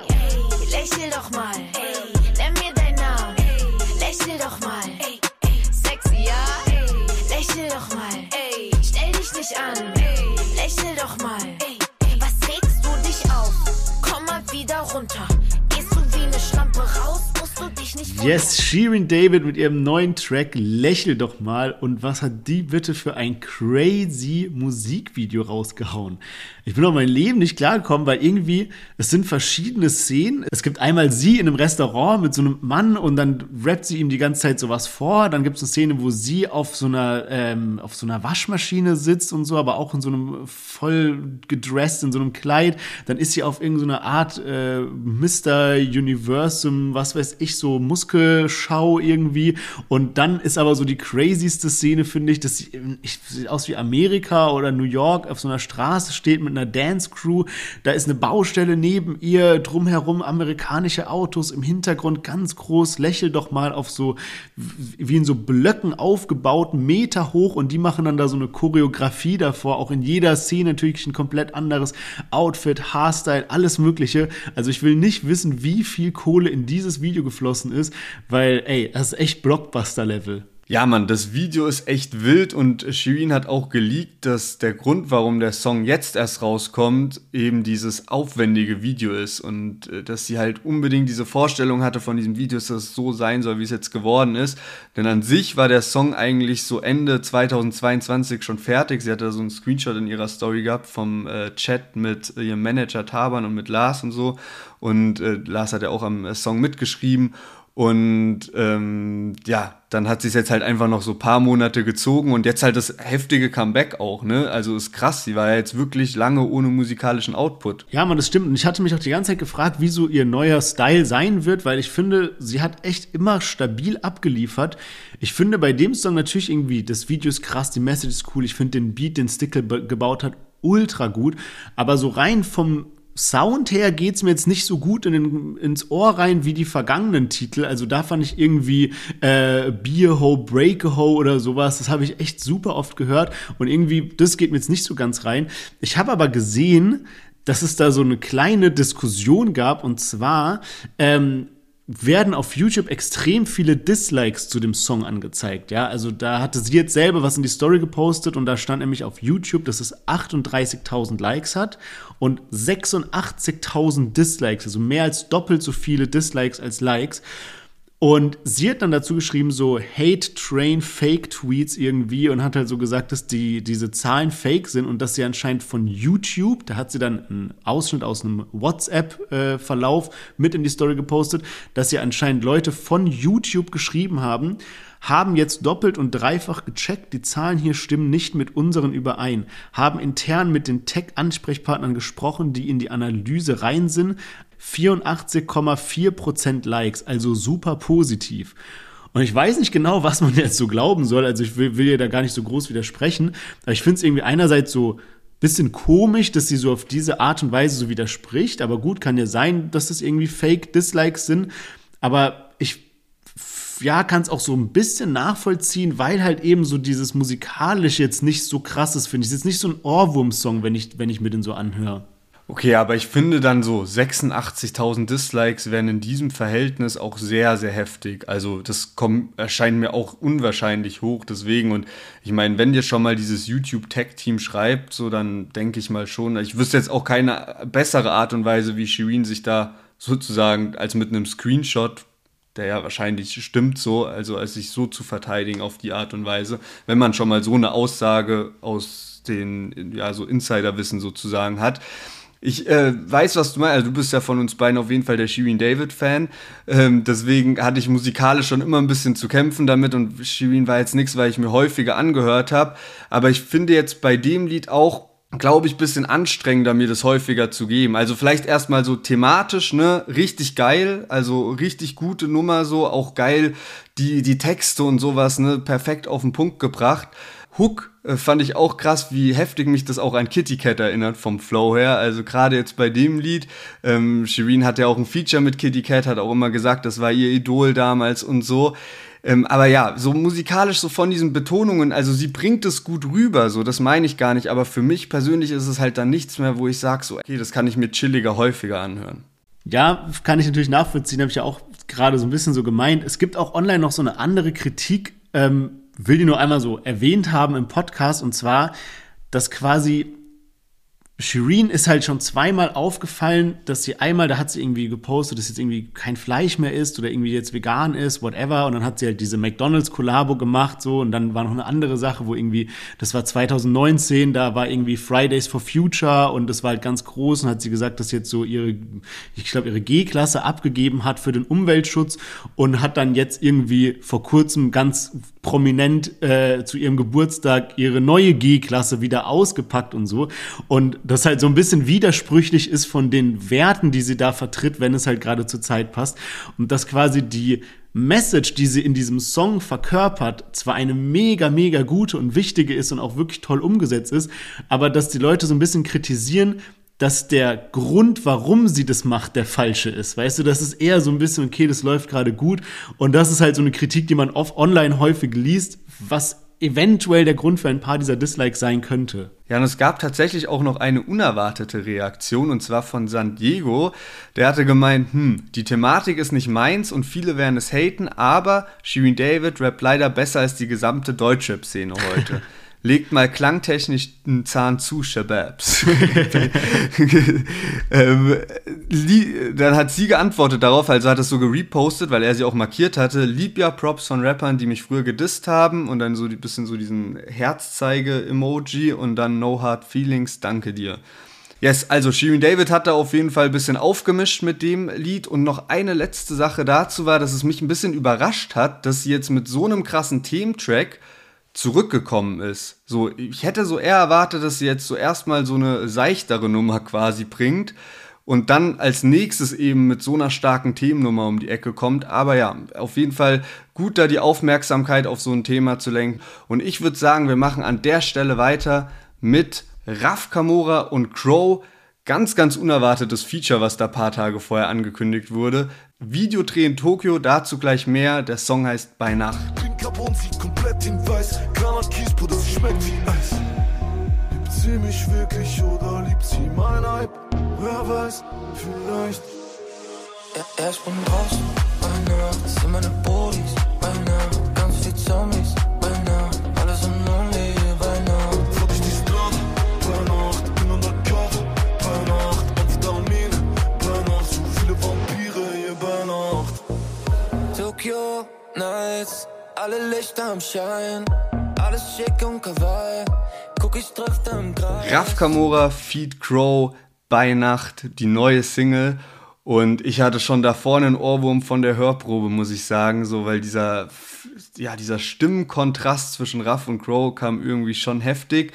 lächel doch mal, hey, nenn mir deinen Namen. Hey, lächel doch mal, hey, sexy, ja? Lächel doch mal, ey. Stell dich nicht an, ey. Lächel doch mal, ey. Was regst du dich auf? Komm mal wieder runter. Gehst du wie eine Schlampe raus? Yes, Shirin David mit ihrem neuen Track Lächel doch mal. Und was hat die bitte für ein crazy Musikvideo rausgehauen? Ich bin auf mein Leben nicht klargekommen, weil irgendwie, es sind verschiedene Szenen. Es gibt einmal sie in einem Restaurant mit so einem Mann und dann rappt sie ihm die ganze Zeit sowas vor. Dann gibt es eine Szene, wo sie auf so einer, ähm, auf so einer Waschmaschine sitzt und so, aber auch in so einem voll gedressed, in so einem Kleid. Dann ist sie auf irgendeiner Art äh, Mr. Universum, was weiß ich, so Muskelschau irgendwie. Und dann ist aber so die crazyste Szene, finde ich, dass ich, sieht aus wie Amerika oder New York. Auf so einer Straße steht mit einer Dance Crew. Da ist eine Baustelle neben ihr, drumherum amerikanische Autos, im Hintergrund ganz groß, lächelt doch mal auf so, wie in so Blöcken aufgebaut, Meter hoch. Und die machen dann da so eine Choreografie davor, auch in jeder Szene natürlich ein komplett anderes Outfit, Haarstyle, alles mögliche. Also ich will nicht wissen, wie viel Kohle in dieses Video geflossen ist, weil, ey, das ist echt Blockbuster-Level. Ja, Mann, das Video ist echt wild und Shirin hat auch geleakt, dass der Grund, warum der Song jetzt erst rauskommt, eben dieses aufwendige Video ist und äh, dass sie halt unbedingt diese Vorstellung hatte von diesem Video, dass es so sein soll, wie es jetzt geworden ist. Denn an sich war der Song eigentlich so Ende 2022 schon fertig. Sie hatte so einen Screenshot in ihrer Story gehabt vom äh, Chat mit ihrem Manager Taban und mit Lars und so. Und äh, Lars hat ja auch am äh, Song mitgeschrieben. Und ähm, ja, dann hat sich jetzt halt einfach noch so ein paar Monate gezogen und jetzt halt das heftige Comeback auch, ne? Also ist krass, sie war ja jetzt wirklich lange ohne musikalischen Output. Ja, man, das stimmt. Und ich hatte mich auch die ganze Zeit gefragt, wie so ihr neuer Style sein wird, weil ich finde, sie hat echt immer stabil abgeliefert. Ich finde bei dem Song natürlich irgendwie, das Video ist krass, die Message ist cool, ich finde den Beat, den Stickle gebaut hat, ultra gut. Aber so rein vom Sound her geht's mir jetzt nicht so gut in den, ins Ohr rein wie die vergangenen Titel. Also da fand ich irgendwie äh, Beer Ho, Break a Ho oder sowas. Das habe ich echt super oft gehört. Und irgendwie, das geht mir jetzt nicht so ganz rein. Ich habe aber gesehen, dass es da so eine kleine Diskussion gab. Und zwar ähm, werden auf YouTube extrem viele Dislikes zu dem Song angezeigt. Ja, also da hatte sie jetzt selber was in die Story gepostet und da stand nämlich auf YouTube, dass es 38.000 Likes hat und 86.000 Dislikes, also mehr als doppelt so viele Dislikes als Likes. Und sie hat dann dazu geschrieben, so Hate Train Fake Tweets irgendwie und hat halt so gesagt, dass die, diese Zahlen fake sind und dass sie anscheinend von YouTube, da hat sie dann einen Ausschnitt aus einem WhatsApp-Verlauf äh, mit in die Story gepostet, dass sie anscheinend Leute von YouTube geschrieben haben, haben jetzt doppelt und dreifach gecheckt, die Zahlen hier stimmen nicht mit unseren überein, haben intern mit den Tech-Ansprechpartnern gesprochen, die in die Analyse rein sind, 84,4% Likes, also super positiv. Und ich weiß nicht genau, was man jetzt so glauben soll. Also ich will, will ja da gar nicht so groß widersprechen. Aber ich finde es irgendwie einerseits so bisschen komisch, dass sie so auf diese Art und Weise so widerspricht. Aber gut, kann ja sein, dass das irgendwie Fake-Dislikes sind. Aber ja, kann es auch so ein bisschen nachvollziehen, weil halt eben so dieses musikalisch jetzt nicht so krass ist, finde ich. Es ist jetzt nicht so ein Ohrwurm-Song, wenn ich, wenn ich mir den so anhöre. Okay, aber ich finde dann so 86.000 Dislikes wären in diesem Verhältnis auch sehr, sehr heftig. Also das kommt, erscheint mir auch unwahrscheinlich hoch. Deswegen, und ich meine, wenn dir schon mal dieses YouTube-Tech-Team schreibt, so dann denke ich mal schon, ich wüsste jetzt auch keine bessere Art und Weise, wie Shirin sich da sozusagen als mit einem Screenshot der ja wahrscheinlich stimmt so, also als sich so zu verteidigen auf die Art und Weise, wenn man schon mal so eine Aussage aus den, ja, so Insiderwissen sozusagen hat. Ich äh, weiß, was du meinst. Also, du bist ja von uns beiden auf jeden Fall der Shirin David-Fan. Ähm, deswegen hatte ich musikalisch schon immer ein bisschen zu kämpfen damit und Shirin war jetzt nichts, weil ich mir häufiger angehört habe. Aber ich finde jetzt bei dem Lied auch, glaube ich, bisschen anstrengender, mir das häufiger zu geben. Also vielleicht erstmal so thematisch, ne, richtig geil, also richtig gute Nummer, so auch geil, die, die Texte und sowas, ne, perfekt auf den Punkt gebracht. Hook fand ich auch krass, wie heftig mich das auch an Kitty Cat erinnert vom Flow her. Also gerade jetzt bei dem Lied, ähm, Shireen hat ja auch ein Feature mit Kitty Cat, hat auch immer gesagt, das war ihr Idol damals und so. Ähm, aber ja, so musikalisch, so von diesen Betonungen, also sie bringt es gut rüber, so das meine ich gar nicht. Aber für mich persönlich ist es halt dann nichts mehr, wo ich sage, so, okay, das kann ich mir chilliger, häufiger anhören. Ja, kann ich natürlich nachvollziehen, habe ich ja auch gerade so ein bisschen so gemeint. Es gibt auch online noch so eine andere Kritik. Ähm, will die nur einmal so erwähnt haben im Podcast und zwar, dass quasi Shireen ist halt schon zweimal aufgefallen, dass sie einmal, da hat sie irgendwie gepostet, dass jetzt irgendwie kein Fleisch mehr ist oder irgendwie jetzt vegan ist, whatever. Und dann hat sie halt diese McDonalds-Kollabo gemacht, so. Und dann war noch eine andere Sache, wo irgendwie, das war 2019, da war irgendwie Fridays for Future und das war halt ganz groß und hat sie gesagt, dass jetzt so ihre, ich glaube, ihre G-Klasse abgegeben hat für den Umweltschutz und hat dann jetzt irgendwie vor kurzem ganz prominent äh, zu ihrem Geburtstag ihre neue G-Klasse wieder ausgepackt und so. Und das halt so ein bisschen widersprüchlich ist von den Werten, die sie da vertritt, wenn es halt gerade zur Zeit passt. Und dass quasi die Message, die sie in diesem Song verkörpert, zwar eine mega, mega gute und wichtige ist und auch wirklich toll umgesetzt ist, aber dass die Leute so ein bisschen kritisieren, dass der Grund, warum sie das macht, der falsche ist. Weißt du, das ist eher so ein bisschen, okay, das läuft gerade gut. Und das ist halt so eine Kritik, die man off online häufig liest, was eventuell der Grund für ein paar dieser Dislikes sein könnte. Ja, und es gab tatsächlich auch noch eine unerwartete Reaktion, und zwar von San Diego. Der hatte gemeint, hm, die Thematik ist nicht meins und viele werden es haten, aber Shirin David rappt leider besser als die gesamte Deutschrap-Szene heute. legt mal klangtechnisch einen Zahn zu, Shababs. ähm, dann hat sie geantwortet darauf, also hat es so gerepostet, weil er sie auch markiert hatte. Lieb ja Props von Rappern, die mich früher gedisst haben und dann so ein bisschen so diesen Herzzeige-Emoji und dann No Hard Feelings, danke dir. Yes, also Shirin David hat da auf jeden Fall ein bisschen aufgemischt mit dem Lied und noch eine letzte Sache dazu war, dass es mich ein bisschen überrascht hat, dass sie jetzt mit so einem krassen Thementrack zurückgekommen ist. So, ich hätte so eher erwartet, dass sie jetzt so erstmal so eine seichtere Nummer quasi bringt und dann als nächstes eben mit so einer starken Themennummer um die Ecke kommt. Aber ja, auf jeden Fall gut, da die Aufmerksamkeit auf so ein Thema zu lenken. Und ich würde sagen, wir machen an der Stelle weiter mit Raf Kamora und Crow. Ganz, ganz unerwartetes Feature, was da paar Tage vorher angekündigt wurde. Videodreh in Tokio, dazu gleich mehr. Der Song heißt Bei Nacht. Carbon sieht komplett in weiß. Granat Kies, Bruder, sie schmeckt wie Eis. Liebt sie mich wirklich oder liebt sie mein Eib? Wer weiß, vielleicht. Ja, erst bin draußen, bei Nacht, sind meine Bodys, Tokyo Nights, alle Lichter am Schein, alles schick und kawaii. Guck, ich trifft am Kreis. Raf Kamora, Feed Crow, bei Nacht, die neue Single. Und ich hatte schon da vorne einen Ohrwurm von der Hörprobe, muss ich sagen, so, weil dieser, ja, dieser Stimmenkontrast zwischen Raff und Crow kam irgendwie schon heftig.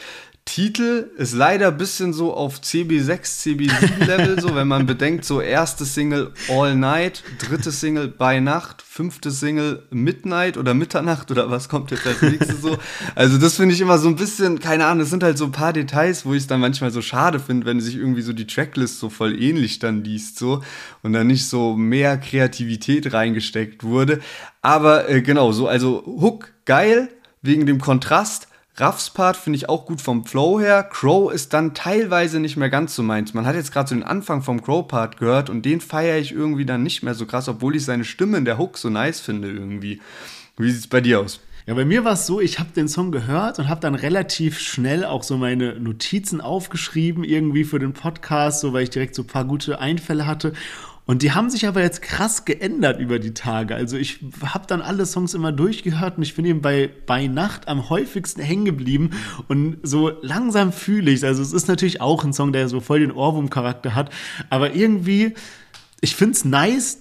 Titel ist leider ein bisschen so auf CB6, CB7 Level, so wenn man bedenkt, so erste Single All Night, dritte Single Bei Nacht, fünfte Single Midnight oder Mitternacht oder was kommt jetzt als nächstes so. Also das finde ich immer so ein bisschen, keine Ahnung, das sind halt so ein paar Details, wo ich es dann manchmal so schade finde, wenn sich irgendwie so die Tracklist so voll ähnlich dann liest so und dann nicht so mehr Kreativität reingesteckt wurde. Aber äh, genau, so, also Hook geil, wegen dem Kontrast, Ruffs Part finde ich auch gut vom Flow her. Crow ist dann teilweise nicht mehr ganz so meins. Man hat jetzt gerade so den Anfang vom Crow-Part gehört und den feiere ich irgendwie dann nicht mehr so krass, obwohl ich seine Stimme in der Hook so nice finde irgendwie. Wie sieht es bei dir aus? Ja, bei mir war es so, ich habe den Song gehört und habe dann relativ schnell auch so meine Notizen aufgeschrieben, irgendwie für den Podcast, so weil ich direkt so ein paar gute Einfälle hatte. Und die haben sich aber jetzt krass geändert über die Tage. Also ich habe dann alle Songs immer durchgehört und ich bin eben bei, bei Nacht am häufigsten hängen geblieben. Und so langsam fühle ich Also es ist natürlich auch ein Song, der so voll den Ohrwurm-Charakter hat. Aber irgendwie, ich finde es nice,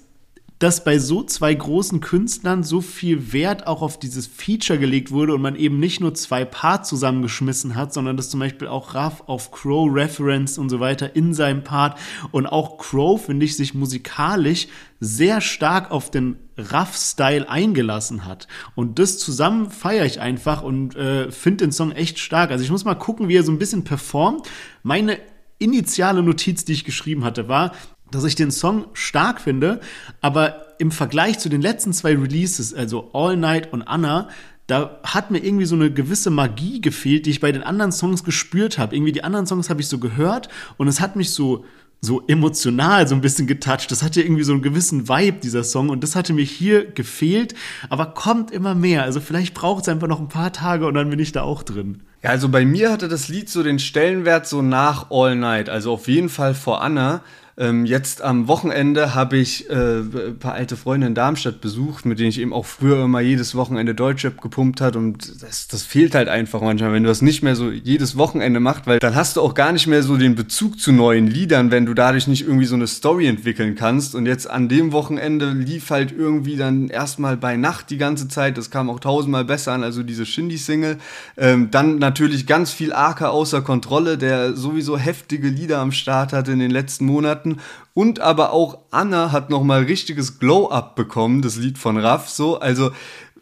dass bei so zwei großen Künstlern so viel Wert auch auf dieses Feature gelegt wurde und man eben nicht nur zwei Parts zusammengeschmissen hat, sondern dass zum Beispiel auch Raff auf Crow Reference und so weiter in seinem Part und auch Crow, finde ich, sich musikalisch sehr stark auf den Raff-Style eingelassen hat. Und das zusammen feiere ich einfach und äh, finde den Song echt stark. Also ich muss mal gucken, wie er so ein bisschen performt. Meine initiale Notiz, die ich geschrieben hatte, war, dass ich den Song stark finde, aber im Vergleich zu den letzten zwei Releases, also All Night und Anna, da hat mir irgendwie so eine gewisse Magie gefehlt, die ich bei den anderen Songs gespürt habe. Irgendwie die anderen Songs habe ich so gehört und es hat mich so so emotional so ein bisschen getoucht. Das hatte irgendwie so einen gewissen Vibe, dieser Song. Und das hatte mir hier gefehlt, aber kommt immer mehr. Also vielleicht braucht es einfach noch ein paar Tage und dann bin ich da auch drin. Ja, also bei mir hatte das Lied so den Stellenwert so nach All Night. Also auf jeden Fall vor Anna. Ähm, jetzt am Wochenende habe ich äh, ein paar alte Freunde in Darmstadt besucht, mit denen ich eben auch früher immer jedes Wochenende Deutschrap gepumpt hat. Und das, das fehlt halt einfach manchmal, wenn du das nicht mehr so jedes Wochenende machst, weil dann hast du auch gar nicht mehr so den Bezug zu neuen Liedern, wenn du dadurch nicht irgendwie so eine Story entwickeln kannst. Und jetzt an dem Wochenende lief halt irgendwie dann erstmal bei Nacht die ganze Zeit, das kam auch tausendmal besser an, also diese Shindy-Single, ähm, dann natürlich ganz viel Arca außer Kontrolle, der sowieso heftige Lieder am Start hatte in den letzten Monaten hatten. Und aber auch Anna hat nochmal richtiges Glow-Up bekommen, das Lied von Raff. So, also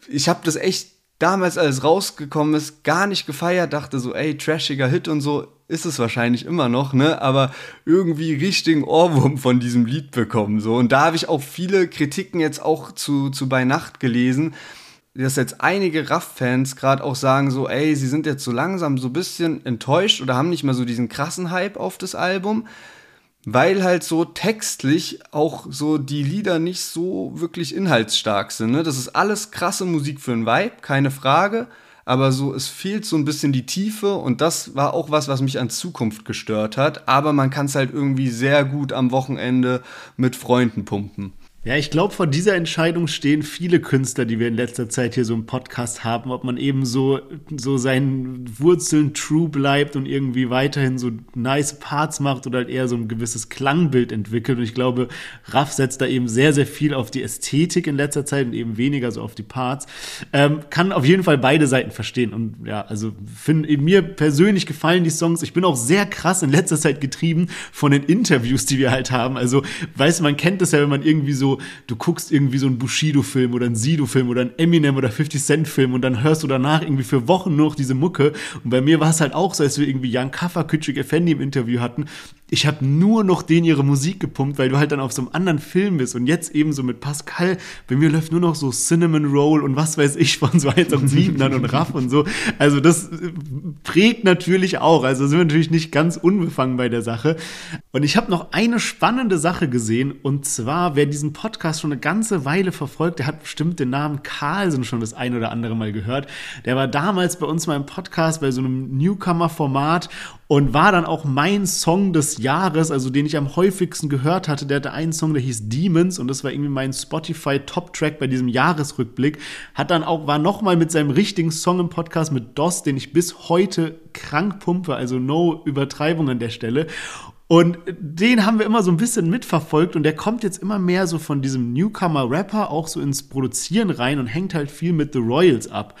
ich habe das echt damals, als rausgekommen ist, gar nicht gefeiert. Dachte so, ey, trashiger Hit und so ist es wahrscheinlich immer noch, ne? Aber irgendwie richtigen Ohrwurm von diesem Lied bekommen. So. Und da habe ich auch viele Kritiken jetzt auch zu, zu Bei Nacht gelesen dass jetzt einige Raff-Fans gerade auch sagen so, ey, sie sind jetzt so langsam so ein bisschen enttäuscht oder haben nicht mehr so diesen krassen Hype auf das Album weil halt so textlich auch so die Lieder nicht so wirklich inhaltsstark sind. Ne? Das ist alles krasse Musik für einen Vibe, keine Frage. Aber so, es fehlt so ein bisschen die Tiefe und das war auch was, was mich an Zukunft gestört hat. Aber man kann es halt irgendwie sehr gut am Wochenende mit Freunden pumpen. Ja, ich glaube, vor dieser Entscheidung stehen viele Künstler, die wir in letzter Zeit hier so im Podcast haben, ob man eben so, so seinen Wurzeln true bleibt und irgendwie weiterhin so nice Parts macht oder halt eher so ein gewisses Klangbild entwickelt. Und ich glaube, Raff setzt da eben sehr, sehr viel auf die Ästhetik in letzter Zeit und eben weniger so auf die Parts. Ähm, kann auf jeden Fall beide Seiten verstehen. Und ja, also find, mir persönlich gefallen die Songs. Ich bin auch sehr krass in letzter Zeit getrieben von den Interviews, die wir halt haben. Also, weißt du, man kennt das ja, wenn man irgendwie so du guckst irgendwie so einen Bushido-Film oder einen Sido-Film oder einen Eminem oder 50 Cent-Film und dann hörst du danach irgendwie für Wochen nur noch diese Mucke. Und bei mir war es halt auch so, als wir irgendwie Jan Kaffer, Küçük Effendi im Interview hatten ich habe nur noch denen ihre Musik gepumpt, weil du halt dann auf so einem anderen Film bist. Und jetzt eben so mit Pascal, bei mir läuft nur noch so Cinnamon Roll und was weiß ich von so 187ern und Raff und so. Also das prägt natürlich auch. Also sind wir natürlich nicht ganz unbefangen bei der Sache. Und ich habe noch eine spannende Sache gesehen. Und zwar, wer diesen Podcast schon eine ganze Weile verfolgt, der hat bestimmt den Namen Carlsen schon das ein oder andere Mal gehört. Der war damals bei uns mal im Podcast bei so einem Newcomer-Format und war dann auch mein Song des Jahres, also den ich am häufigsten gehört hatte. Der hatte einen Song, der hieß Demons und das war irgendwie mein Spotify Top Track bei diesem Jahresrückblick. Hat dann auch war noch mal mit seinem richtigen Song im Podcast mit DOS, den ich bis heute krank pumpe, also no Übertreibung an der Stelle. Und den haben wir immer so ein bisschen mitverfolgt und der kommt jetzt immer mehr so von diesem Newcomer-Rapper auch so ins Produzieren rein und hängt halt viel mit The Royals ab.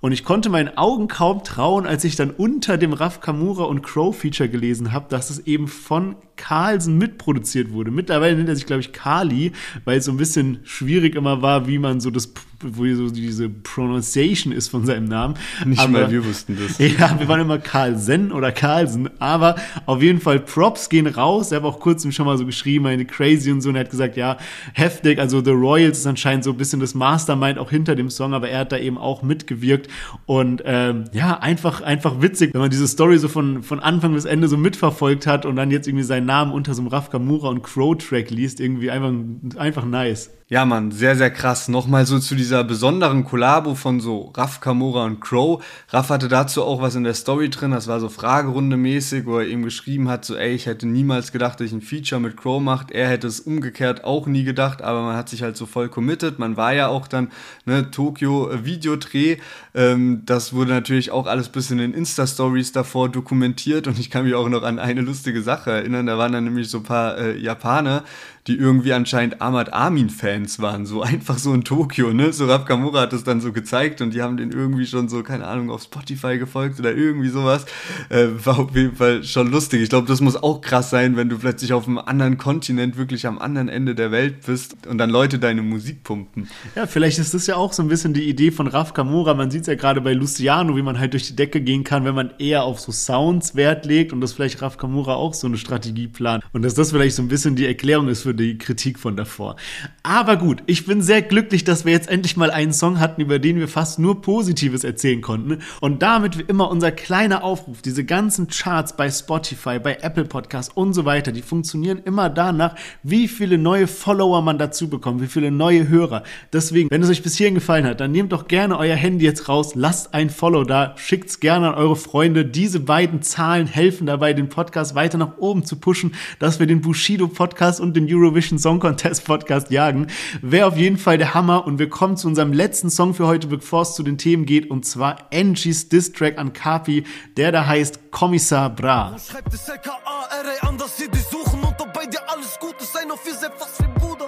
Und ich konnte meinen Augen kaum trauen, als ich dann unter dem Raf Kamura und Crow Feature gelesen habe, dass es eben von Carlsen mitproduziert wurde. Mittlerweile nennt er sich, glaube ich, Kali, weil es so ein bisschen schwierig immer war, wie man so das, wo so diese Pronunciation ist von seinem Namen. Nicht aber, mal wir wussten das. Ja, wir waren immer Carlsen oder Carlsen, aber auf jeden Fall Props gehen raus. Er hat auch kurz schon mal so geschrieben, eine Crazy und so, und er hat gesagt, ja, heftig, also The Royals ist anscheinend so ein bisschen das Mastermind auch hinter dem Song, aber er hat da eben auch mitgewirkt und ähm, ja, einfach, einfach witzig, wenn man diese Story so von, von Anfang bis Ende so mitverfolgt hat und dann jetzt irgendwie seinen Namen unter so einem Raf Kamura und Crow-Track liest, irgendwie einfach, einfach nice. Ja, Mann, sehr, sehr krass. Nochmal so zu dieser besonderen Kollabo von so Raff, Kamora und Crow. Raff hatte dazu auch was in der Story drin, das war so Fragerunde mäßig, wo er eben geschrieben hat, so ey, ich hätte niemals gedacht, dass ich ein Feature mit Crow macht. Er hätte es umgekehrt auch nie gedacht, aber man hat sich halt so voll committed. Man war ja auch dann, ne, Tokio äh, Videodreh. Ähm, das wurde natürlich auch alles bisschen in Insta-Stories davor dokumentiert und ich kann mich auch noch an eine lustige Sache erinnern. Da waren dann nämlich so ein paar äh, Japaner, die irgendwie anscheinend Ahmad Amin-Fans waren, so einfach so in Tokio, ne? So Rap Kamura hat das dann so gezeigt und die haben den irgendwie schon so, keine Ahnung, auf Spotify gefolgt oder irgendwie sowas. Äh, war auf jeden Fall schon lustig. Ich glaube, das muss auch krass sein, wenn du plötzlich auf einem anderen Kontinent, wirklich am anderen Ende der Welt bist und dann Leute deine Musik pumpen. Ja, vielleicht ist das ja auch so ein bisschen die Idee von Raf Kamura. Man sieht es ja gerade bei Luciano, wie man halt durch die Decke gehen kann, wenn man eher auf so Sounds Wert legt und das vielleicht Raf Kamura auch so eine Strategie plant. Und dass das vielleicht so ein bisschen die Erklärung ist für für die Kritik von davor. Aber gut, ich bin sehr glücklich, dass wir jetzt endlich mal einen Song hatten, über den wir fast nur Positives erzählen konnten. Und damit wie immer unser kleiner Aufruf, diese ganzen Charts bei Spotify, bei Apple Podcasts und so weiter, die funktionieren immer danach, wie viele neue Follower man dazu bekommt, wie viele neue Hörer. Deswegen, wenn es euch bis hierhin gefallen hat, dann nehmt doch gerne euer Handy jetzt raus, lasst ein Follow da, schickt es gerne an eure Freunde. Diese beiden Zahlen helfen dabei, den Podcast weiter nach oben zu pushen, dass wir den Bushido Podcast und den Euro Eurovision Song Contest Podcast jagen. Wäre auf jeden Fall der Hammer. Und wir kommen zu unserem letzten Song für heute, bevor es zu den Themen geht. Und zwar Angie's Diss Track an Kapi, der da heißt Kommissar Bra. Schreibt es LKA, RA an, dass sie dich suchen und ob bei dir alles gut ist, ein auf ihr selbst was für Bruder.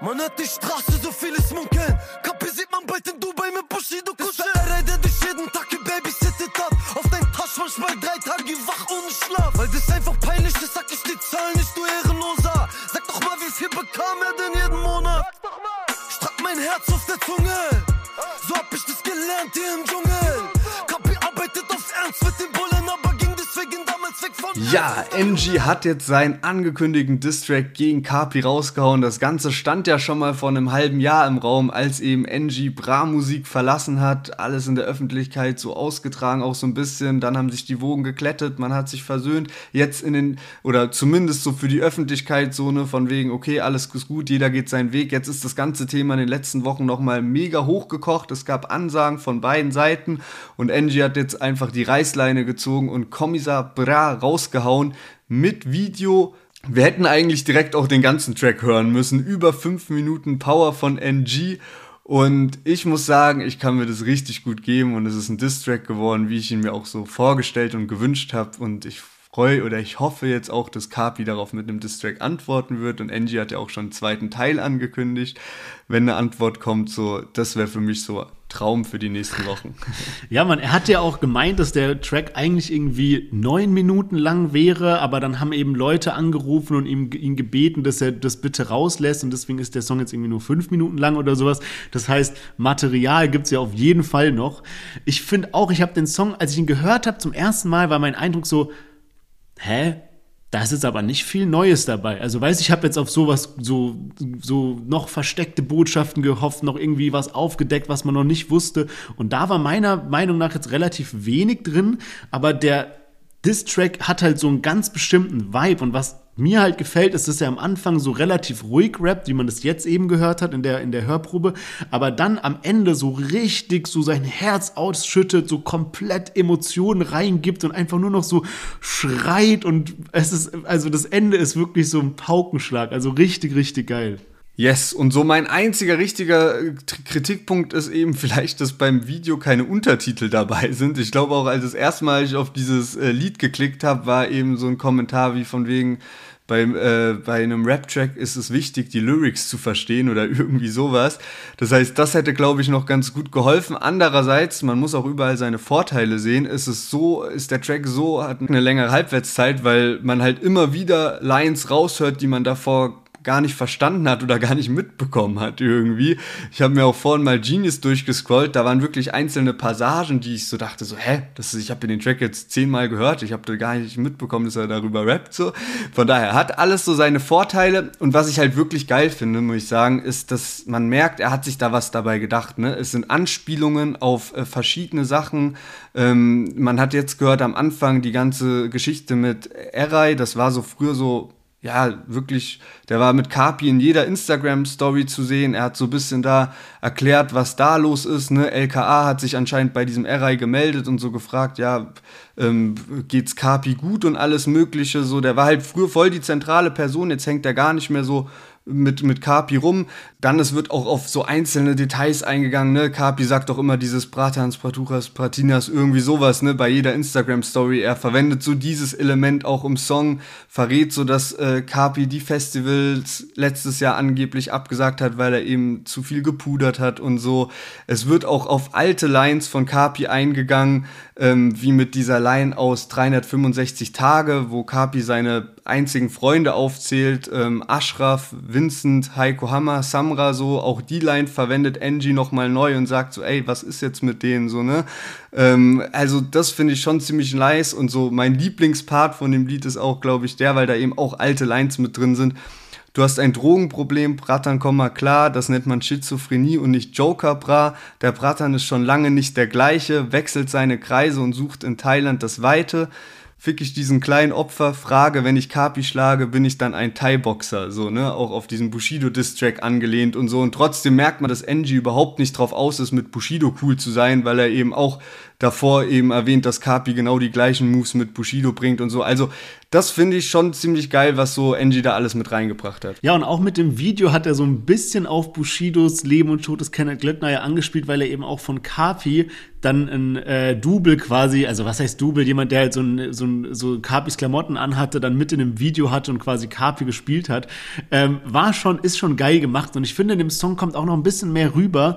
Man hört die Straße, so vieles munkeln. Kapi sieht man bald in Dubai mit Bushido kuscheln. RA, der dich jeden Tag gebabysittet hat. Auf dein Tasch manchmal drei Tage wach ohne Schlaf. Weil das einfach peinlich ist, sag ich Wie viel bekam er denn jeden Monat? Strack mein Herz auf der Zunge. So hab ich das gelernt hier im Dschungel. Ja, MG hat jetzt seinen angekündigten Distrack gegen Kapi rausgehauen. Das Ganze stand ja schon mal vor einem halben Jahr im Raum, als eben NG Bra Musik verlassen hat. Alles in der Öffentlichkeit so ausgetragen, auch so ein bisschen. Dann haben sich die Wogen geklettet, man hat sich versöhnt. Jetzt in den, oder zumindest so für die Öffentlichkeit so ne, von wegen, okay, alles ist gut, jeder geht seinen Weg. Jetzt ist das ganze Thema in den letzten Wochen nochmal mega hochgekocht. Es gab Ansagen von beiden Seiten und NG hat jetzt einfach die Reißleine gezogen und Kommissar Bra rausgehauen mit Video Wir hätten eigentlich direkt auch den ganzen Track hören müssen. Über fünf Minuten Power von NG. Und ich muss sagen, ich kann mir das richtig gut geben und es ist ein Diss-Track geworden, wie ich ihn mir auch so vorgestellt und gewünscht habe. Und ich freue oder ich hoffe jetzt auch, dass Kapi darauf mit einem Distrack antworten wird und Angie hat ja auch schon einen zweiten Teil angekündigt. Wenn eine Antwort kommt, so, das wäre für mich so Traum für die nächsten Wochen. Ja, man, er hat ja auch gemeint, dass der Track eigentlich irgendwie neun Minuten lang wäre, aber dann haben eben Leute angerufen und ihm, ihn gebeten, dass er das bitte rauslässt und deswegen ist der Song jetzt irgendwie nur fünf Minuten lang oder sowas. Das heißt, Material gibt's ja auf jeden Fall noch. Ich finde auch, ich habe den Song, als ich ihn gehört habe zum ersten Mal, war mein Eindruck so, hä? Da ist jetzt aber nicht viel Neues dabei. Also weiß ich habe jetzt auf sowas so so noch versteckte Botschaften gehofft, noch irgendwie was aufgedeckt, was man noch nicht wusste. Und da war meiner Meinung nach jetzt relativ wenig drin. Aber der Diss-Track hat halt so einen ganz bestimmten Vibe und was mir halt gefällt, ist, dass er am Anfang so relativ ruhig rappt, wie man das jetzt eben gehört hat in der, in der Hörprobe, aber dann am Ende so richtig so sein Herz ausschüttet, so komplett Emotionen reingibt und einfach nur noch so schreit und es ist, also das Ende ist wirklich so ein Paukenschlag, also richtig, richtig geil. Yes, und so mein einziger richtiger äh, Kritikpunkt ist eben vielleicht, dass beim Video keine Untertitel dabei sind. Ich glaube auch, als das erste Mal ich auf dieses äh, Lied geklickt habe, war eben so ein Kommentar wie von wegen, bei, äh, bei einem Rap-Track ist es wichtig, die Lyrics zu verstehen oder irgendwie sowas. Das heißt, das hätte, glaube ich, noch ganz gut geholfen. Andererseits, man muss auch überall seine Vorteile sehen. Ist es so, ist der Track so, hat eine längere Halbwertszeit, weil man halt immer wieder Lines raushört, die man davor gar nicht verstanden hat oder gar nicht mitbekommen hat irgendwie. Ich habe mir auch vorhin mal Genius durchgescrollt, da waren wirklich einzelne Passagen, die ich so dachte, so, hä, das ist, ich habe den Track jetzt zehnmal gehört, ich habe gar nicht mitbekommen, dass er darüber rappt, so. Von daher hat alles so seine Vorteile und was ich halt wirklich geil finde, muss ich sagen, ist, dass man merkt, er hat sich da was dabei gedacht, ne? Es sind Anspielungen auf äh, verschiedene Sachen. Ähm, man hat jetzt gehört am Anfang die ganze Geschichte mit Erai, das war so früher so ja, wirklich, der war mit Kapi in jeder Instagram-Story zu sehen. Er hat so ein bisschen da erklärt, was da los ist. Ne? LKA hat sich anscheinend bei diesem RI gemeldet und so gefragt, ja, ähm, geht's Kapi gut und alles Mögliche. So, der war halt früher voll die zentrale Person, jetzt hängt er gar nicht mehr so mit, mit Kapi rum. Dann, es wird auch auf so einzelne Details eingegangen, ne? Kapi sagt doch immer dieses Bratans, Praturas, Pratinas, irgendwie sowas, ne? Bei jeder Instagram-Story. Er verwendet so dieses Element auch im Song, verrät so, dass äh, Kapi die Festivals letztes Jahr angeblich abgesagt hat, weil er eben zu viel gepudert hat und so. Es wird auch auf alte Lines von Kapi eingegangen, ähm, wie mit dieser Line aus 365 Tage, wo Kapi seine einzigen Freunde aufzählt, ähm, Ashraf, Vincent, Heiko Hammer, Samra, so, auch die Line verwendet Angie nochmal neu und sagt so, ey, was ist jetzt mit denen, so, ne? Ähm, also das finde ich schon ziemlich nice und so mein Lieblingspart von dem Lied ist auch, glaube ich, der, weil da eben auch alte Lines mit drin sind. Du hast ein Drogenproblem, Bratan, komm mal klar, das nennt man Schizophrenie und nicht Joker, bra. Der Bratan ist schon lange nicht der gleiche, wechselt seine Kreise und sucht in Thailand das Weite. Fick ich diesen kleinen Opfer, frage, wenn ich Kapi schlage, bin ich dann ein Thai-Boxer, so, ne, auch auf diesen Bushido-Distrack angelehnt und so. Und trotzdem merkt man, dass Angie überhaupt nicht drauf aus ist, mit Bushido cool zu sein, weil er eben auch davor eben erwähnt, dass Kapi genau die gleichen Moves mit Bushido bringt und so. Also, das finde ich schon ziemlich geil, was so Angie da alles mit reingebracht hat. Ja, und auch mit dem Video hat er so ein bisschen auf Bushidos Leben und Tod des Kenneth Glöckner ja angespielt, weil er eben auch von Kapi dann ein äh, Double quasi, also was heißt Double, jemand, der halt so, ein, so, ein, so Capis Klamotten anhatte, dann mit in einem Video hatte und quasi Kapi gespielt hat, ähm, war schon, ist schon geil gemacht und ich finde, in dem Song kommt auch noch ein bisschen mehr rüber,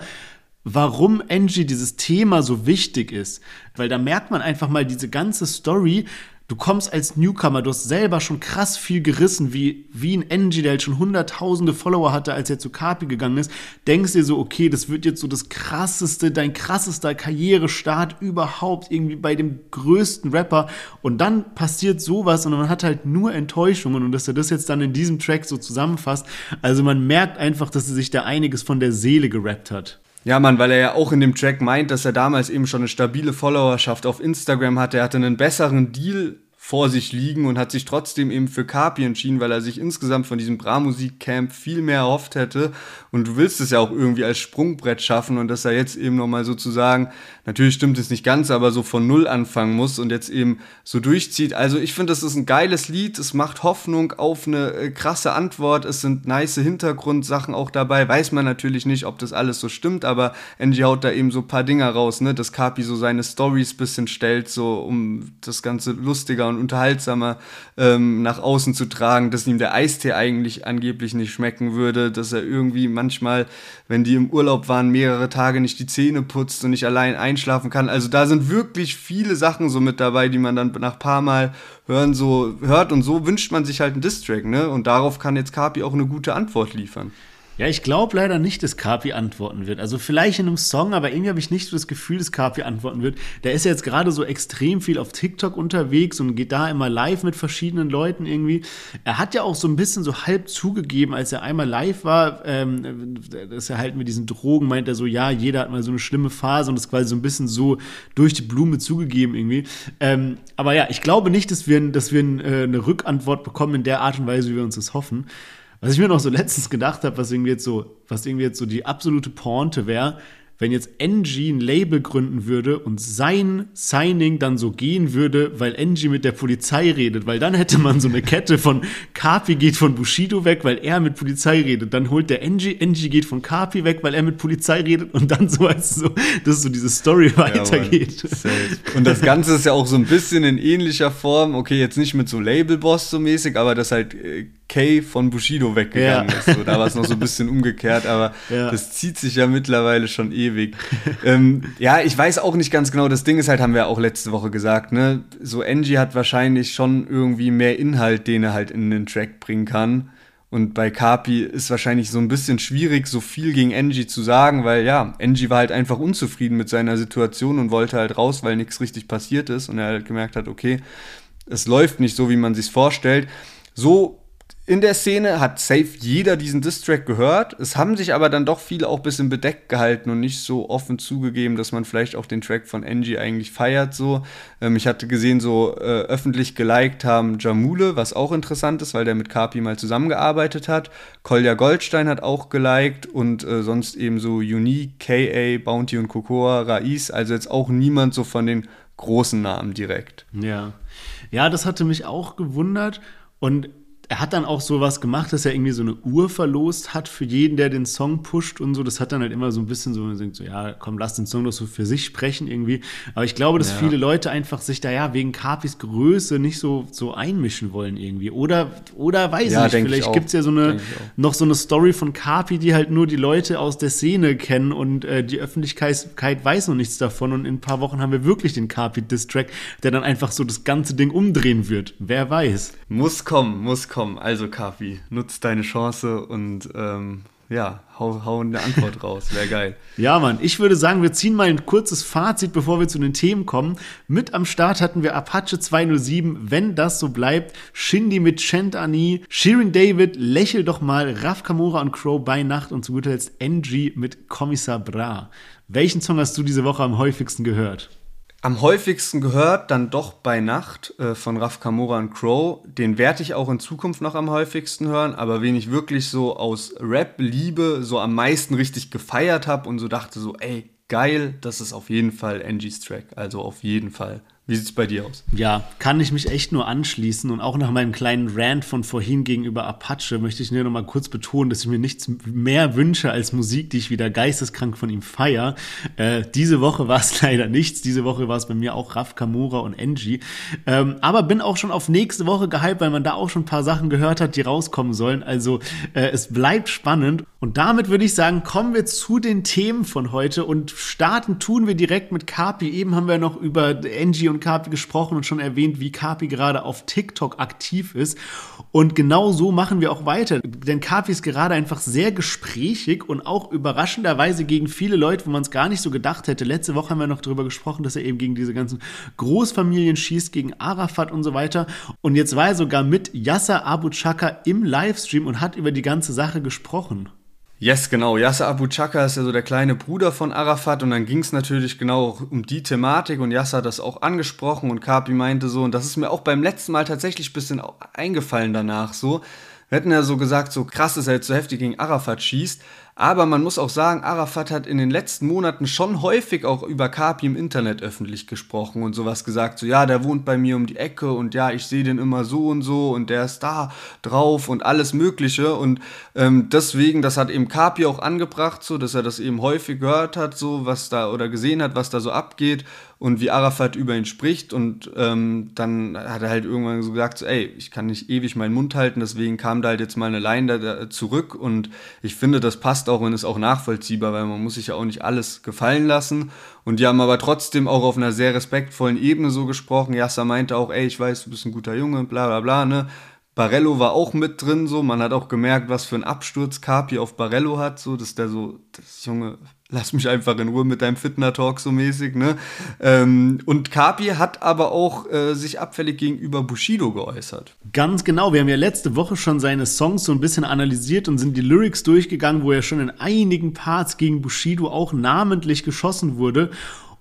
warum Angie dieses Thema so wichtig ist. Weil da merkt man einfach mal diese ganze Story. Du kommst als Newcomer, du hast selber schon krass viel gerissen, wie, wie ein Angie, der halt schon hunderttausende Follower hatte, als er zu Kapi gegangen ist. Denkst dir so, okay, das wird jetzt so das krasseste, dein krassester Karrierestart überhaupt, irgendwie bei dem größten Rapper. Und dann passiert sowas und man hat halt nur Enttäuschungen und dass er das jetzt dann in diesem Track so zusammenfasst. Also man merkt einfach, dass er sich da einiges von der Seele gerappt hat. Ja, Mann, weil er ja auch in dem Track meint, dass er damals eben schon eine stabile Followerschaft auf Instagram hatte. Er hatte einen besseren Deal vor sich liegen und hat sich trotzdem eben für Kapi entschieden, weil er sich insgesamt von diesem Bra-Musik-Camp viel mehr erhofft hätte. Und du willst es ja auch irgendwie als Sprungbrett schaffen und dass er jetzt eben nochmal sozusagen, natürlich stimmt es nicht ganz, aber so von Null anfangen muss und jetzt eben so durchzieht. Also ich finde, das ist ein geiles Lied. Es macht Hoffnung auf eine äh, krasse Antwort. Es sind nice Hintergrundsachen auch dabei. Weiß man natürlich nicht, ob das alles so stimmt, aber Angie haut da eben so ein paar Dinger raus, ne, dass Kapi so seine Stories bisschen stellt, so um das Ganze lustiger und und unterhaltsamer ähm, nach außen zu tragen, dass ihm der Eistee eigentlich angeblich nicht schmecken würde, dass er irgendwie manchmal, wenn die im Urlaub waren, mehrere Tage nicht die Zähne putzt und nicht allein einschlafen kann. Also da sind wirklich viele Sachen so mit dabei, die man dann nach paar Mal hören so hört und so wünscht man sich halt einen Distrack, ne? Und darauf kann jetzt Kapi auch eine gute Antwort liefern. Ja, ich glaube leider nicht, dass Kapi antworten wird. Also vielleicht in einem Song, aber irgendwie habe ich nicht so das Gefühl, dass Kapi antworten wird. Der ist ja jetzt gerade so extrem viel auf TikTok unterwegs und geht da immer live mit verschiedenen Leuten irgendwie. Er hat ja auch so ein bisschen so halb zugegeben, als er einmal live war, ähm, dass er halt mit diesen Drogen meint er so, ja, jeder hat mal so eine schlimme Phase und das quasi so ein bisschen so durch die Blume zugegeben irgendwie. Ähm, aber ja, ich glaube nicht, dass wir, dass wir äh, eine Rückantwort bekommen in der Art und Weise, wie wir uns das hoffen. Was ich mir noch so letztens gedacht habe, was irgendwie jetzt so, was irgendwie jetzt so die absolute Pointe wäre, wenn jetzt NG ein Label gründen würde und sein Signing dann so gehen würde, weil NG mit der Polizei redet, weil dann hätte man so eine Kette von Kapi geht von Bushido weg, weil er mit Polizei redet, dann holt der NG, NG geht von Kapi weg, weil er mit Polizei redet und dann so, als so, dass so diese Story weitergeht. Ja, und das Ganze ist ja auch so ein bisschen in ähnlicher Form, okay, jetzt nicht mit so Labelboss so mäßig, aber das halt äh, Kay von Bushido weggegangen ja. ist. So, da war es noch so ein bisschen umgekehrt, aber ja. das zieht sich ja mittlerweile schon ewig. ähm, ja, ich weiß auch nicht ganz genau. Das Ding ist halt, haben wir auch letzte Woche gesagt, ne? So Angie hat wahrscheinlich schon irgendwie mehr Inhalt, den er halt in den Track bringen kann. Und bei Kapi ist wahrscheinlich so ein bisschen schwierig, so viel gegen Angie zu sagen, weil ja, Angie war halt einfach unzufrieden mit seiner Situation und wollte halt raus, weil nichts richtig passiert ist. Und er halt gemerkt hat, okay, es läuft nicht so, wie man sich vorstellt. So in der Szene hat safe jeder diesen Distrack gehört. Es haben sich aber dann doch viele auch ein bisschen bedeckt gehalten und nicht so offen zugegeben, dass man vielleicht auch den Track von Angie eigentlich feiert. So, ähm, ich hatte gesehen, so äh, öffentlich geliked haben Jamule, was auch interessant ist, weil der mit Kapi mal zusammengearbeitet hat. Kolja Goldstein hat auch geliked und äh, sonst eben so Unique, KA, Bounty und Cocoa, Raiz. Also jetzt auch niemand so von den großen Namen direkt. Ja, ja, das hatte mich auch gewundert und er hat dann auch sowas gemacht, dass er irgendwie so eine Uhr verlost hat für jeden, der den Song pusht und so. Das hat dann halt immer so ein bisschen so, man denkt so, ja, komm, lass den Song doch so für sich sprechen irgendwie. Aber ich glaube, dass ja. viele Leute einfach sich da ja wegen Capis Größe nicht so, so einmischen wollen irgendwie. Oder, oder weiß ja, nicht, vielleicht gibt es ja so eine, noch so eine Story von Capi, die halt nur die Leute aus der Szene kennen und äh, die Öffentlichkeit weiß noch nichts davon. Und in ein paar Wochen haben wir wirklich den Capi-Distrack, der dann einfach so das ganze Ding umdrehen wird. Wer weiß. Muss kommen, muss kommen komm, also Kafi, nutz deine Chance und ähm, ja, hau, hau eine Antwort raus. Wäre geil. Ja, Mann, ich würde sagen, wir ziehen mal ein kurzes Fazit, bevor wir zu den Themen kommen. Mit am Start hatten wir Apache 207, wenn das so bleibt, Shindy mit Chant Ani, Shirin David, Lächel doch mal, Raf Kamora und Crow bei Nacht und zu guter Letzt NG mit Kommissar Bra. Welchen Song hast du diese Woche am häufigsten gehört? Am häufigsten gehört dann doch bei Nacht äh, von Raf Kamora und Crow. Den werde ich auch in Zukunft noch am häufigsten hören, aber wen ich wirklich so aus Rap-Liebe so am meisten richtig gefeiert habe und so dachte so, ey, geil, das ist auf jeden Fall Angie's Track. Also auf jeden Fall. Wie sieht es bei dir aus? Ja, kann ich mich echt nur anschließen und auch nach meinem kleinen Rant von vorhin gegenüber Apache möchte ich nur noch mal kurz betonen, dass ich mir nichts mehr wünsche als Musik, die ich wieder geisteskrank von ihm feier. Äh, diese Woche war es leider nichts. Diese Woche war es bei mir auch Raf Kamura und Angie. Ähm, aber bin auch schon auf nächste Woche gehypt, weil man da auch schon ein paar Sachen gehört hat, die rauskommen sollen. Also äh, es bleibt spannend. Und damit würde ich sagen, kommen wir zu den Themen von heute und starten tun wir direkt mit Kapi. Eben haben wir noch über Angie und und Kapi gesprochen und schon erwähnt, wie Kapi gerade auf TikTok aktiv ist. Und genau so machen wir auch weiter. Denn Kapi ist gerade einfach sehr gesprächig und auch überraschenderweise gegen viele Leute, wo man es gar nicht so gedacht hätte. Letzte Woche haben wir noch darüber gesprochen, dass er eben gegen diese ganzen Großfamilien schießt, gegen Arafat und so weiter. Und jetzt war er sogar mit Yasser Abu Chaka im Livestream und hat über die ganze Sache gesprochen. Yes, genau. Yasser Abu Chaka ist ja so der kleine Bruder von Arafat und dann ging es natürlich genau auch um die Thematik und Yasser hat das auch angesprochen und Kapi meinte so, und das ist mir auch beim letzten Mal tatsächlich ein bisschen eingefallen danach so. Hätten ja so gesagt, so krass, dass er jetzt so heftig gegen Arafat schießt, aber man muss auch sagen, Arafat hat in den letzten Monaten schon häufig auch über Kapi im Internet öffentlich gesprochen und sowas gesagt. So, ja, der wohnt bei mir um die Ecke und ja, ich sehe den immer so und so und der ist da drauf und alles Mögliche. Und ähm, deswegen, das hat eben Kapi auch angebracht, so, dass er das eben häufig gehört hat, so, was da oder gesehen hat, was da so abgeht und wie Arafat über ihn spricht. Und ähm, dann hat er halt irgendwann so gesagt, so, ey, ich kann nicht ewig meinen Mund halten, deswegen kam da halt jetzt mal eine Line da, zurück. Und ich finde, das passt auch und ist auch nachvollziehbar, weil man muss sich ja auch nicht alles gefallen lassen. Und die haben aber trotzdem auch auf einer sehr respektvollen Ebene so gesprochen. Yasser meinte auch, ey, ich weiß, du bist ein guter Junge, bla bla bla, ne? Barello war auch mit drin, so. Man hat auch gemerkt, was für einen Absturz Carpi auf Barello hat, so, dass der so, das Junge, lass mich einfach in Ruhe mit deinem Fitner-Talk so mäßig, ne? Ähm, und Carpi hat aber auch äh, sich abfällig gegenüber Bushido geäußert. Ganz genau. Wir haben ja letzte Woche schon seine Songs so ein bisschen analysiert und sind die Lyrics durchgegangen, wo er schon in einigen Parts gegen Bushido auch namentlich geschossen wurde.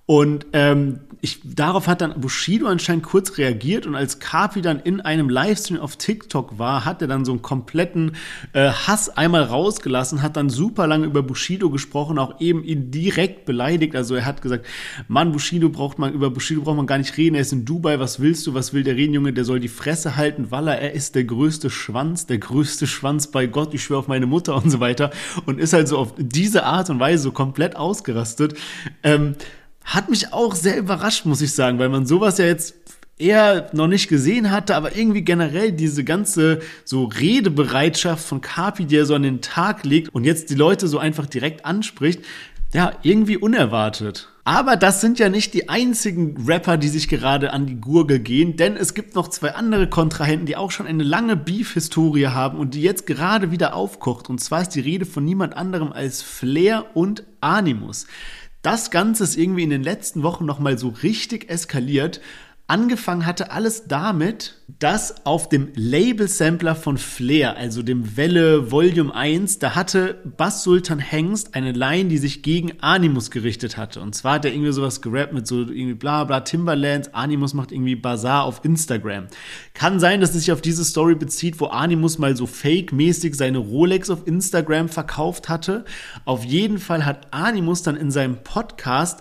Und ähm, ich, darauf hat dann Bushido anscheinend kurz reagiert und als Kapi dann in einem Livestream auf TikTok war, hat er dann so einen kompletten äh, Hass einmal rausgelassen, hat dann super lange über Bushido gesprochen, auch eben ihn direkt beleidigt. Also er hat gesagt, Mann, Bushido braucht man, über Bushido braucht man gar nicht reden, er ist in Dubai, was willst du, was will der reden, Junge, der soll die Fresse halten, er, er ist der größte Schwanz, der größte Schwanz bei Gott, ich schwöre auf meine Mutter und so weiter. Und ist halt so auf diese Art und Weise so komplett ausgerastet. Ähm, hat mich auch sehr überrascht, muss ich sagen, weil man sowas ja jetzt eher noch nicht gesehen hatte, aber irgendwie generell diese ganze so Redebereitschaft von Kapi, die er so an den Tag legt und jetzt die Leute so einfach direkt anspricht, ja, irgendwie unerwartet. Aber das sind ja nicht die einzigen Rapper, die sich gerade an die Gurgel gehen, denn es gibt noch zwei andere Kontrahenten, die auch schon eine lange Beef-Historie haben und die jetzt gerade wieder aufkocht. Und zwar ist die Rede von niemand anderem als Flair und Animus. Das Ganze ist irgendwie in den letzten Wochen nochmal so richtig eskaliert. Angefangen hatte alles damit, dass auf dem Label-Sampler von Flair, also dem Welle Volume 1, da hatte Bass Sultan Hengst eine Line, die sich gegen Animus gerichtet hatte. Und zwar hat er irgendwie sowas gerappt mit so irgendwie bla bla Timberlands, Animus macht irgendwie Bazaar auf Instagram. Kann sein, dass es sich auf diese Story bezieht, wo Animus mal so fake-mäßig seine Rolex auf Instagram verkauft hatte. Auf jeden Fall hat Animus dann in seinem Podcast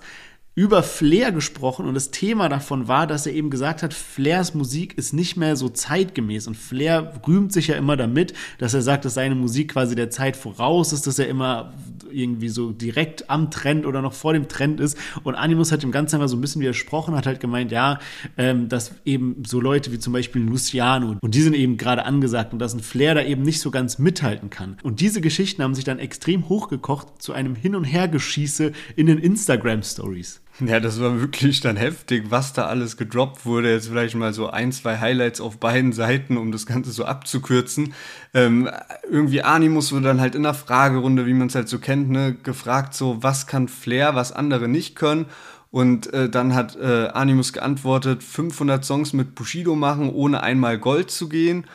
über Flair gesprochen und das Thema davon war, dass er eben gesagt hat, Flairs Musik ist nicht mehr so zeitgemäß und Flair rühmt sich ja immer damit, dass er sagt, dass seine Musik quasi der Zeit voraus ist, dass er immer irgendwie so direkt am Trend oder noch vor dem Trend ist und Animus hat dem Ganzen mal so ein bisschen widersprochen, hat halt gemeint, ja, ähm, dass eben so Leute wie zum Beispiel Luciano und die sind eben gerade angesagt und dass ein Flair da eben nicht so ganz mithalten kann und diese Geschichten haben sich dann extrem hochgekocht zu einem Hin- und Hergeschieße in den Instagram-Stories. Ja, das war wirklich dann heftig, was da alles gedroppt wurde. Jetzt vielleicht mal so ein, zwei Highlights auf beiden Seiten, um das Ganze so abzukürzen. Ähm, irgendwie Animus wurde dann halt in der Fragerunde, wie man es halt so kennt, ne, gefragt, so, was kann Flair, was andere nicht können. Und äh, dann hat äh, Animus geantwortet, 500 Songs mit Bushido machen, ohne einmal Gold zu gehen.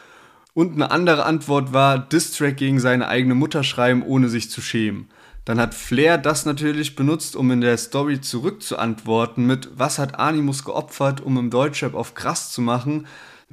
Und eine andere Antwort war, Distrack gegen seine eigene Mutter schreiben, ohne sich zu schämen. Dann hat Flair das natürlich benutzt, um in der Story zurückzuantworten mit, was hat Animus geopfert, um im Deutschrap auf krass zu machen.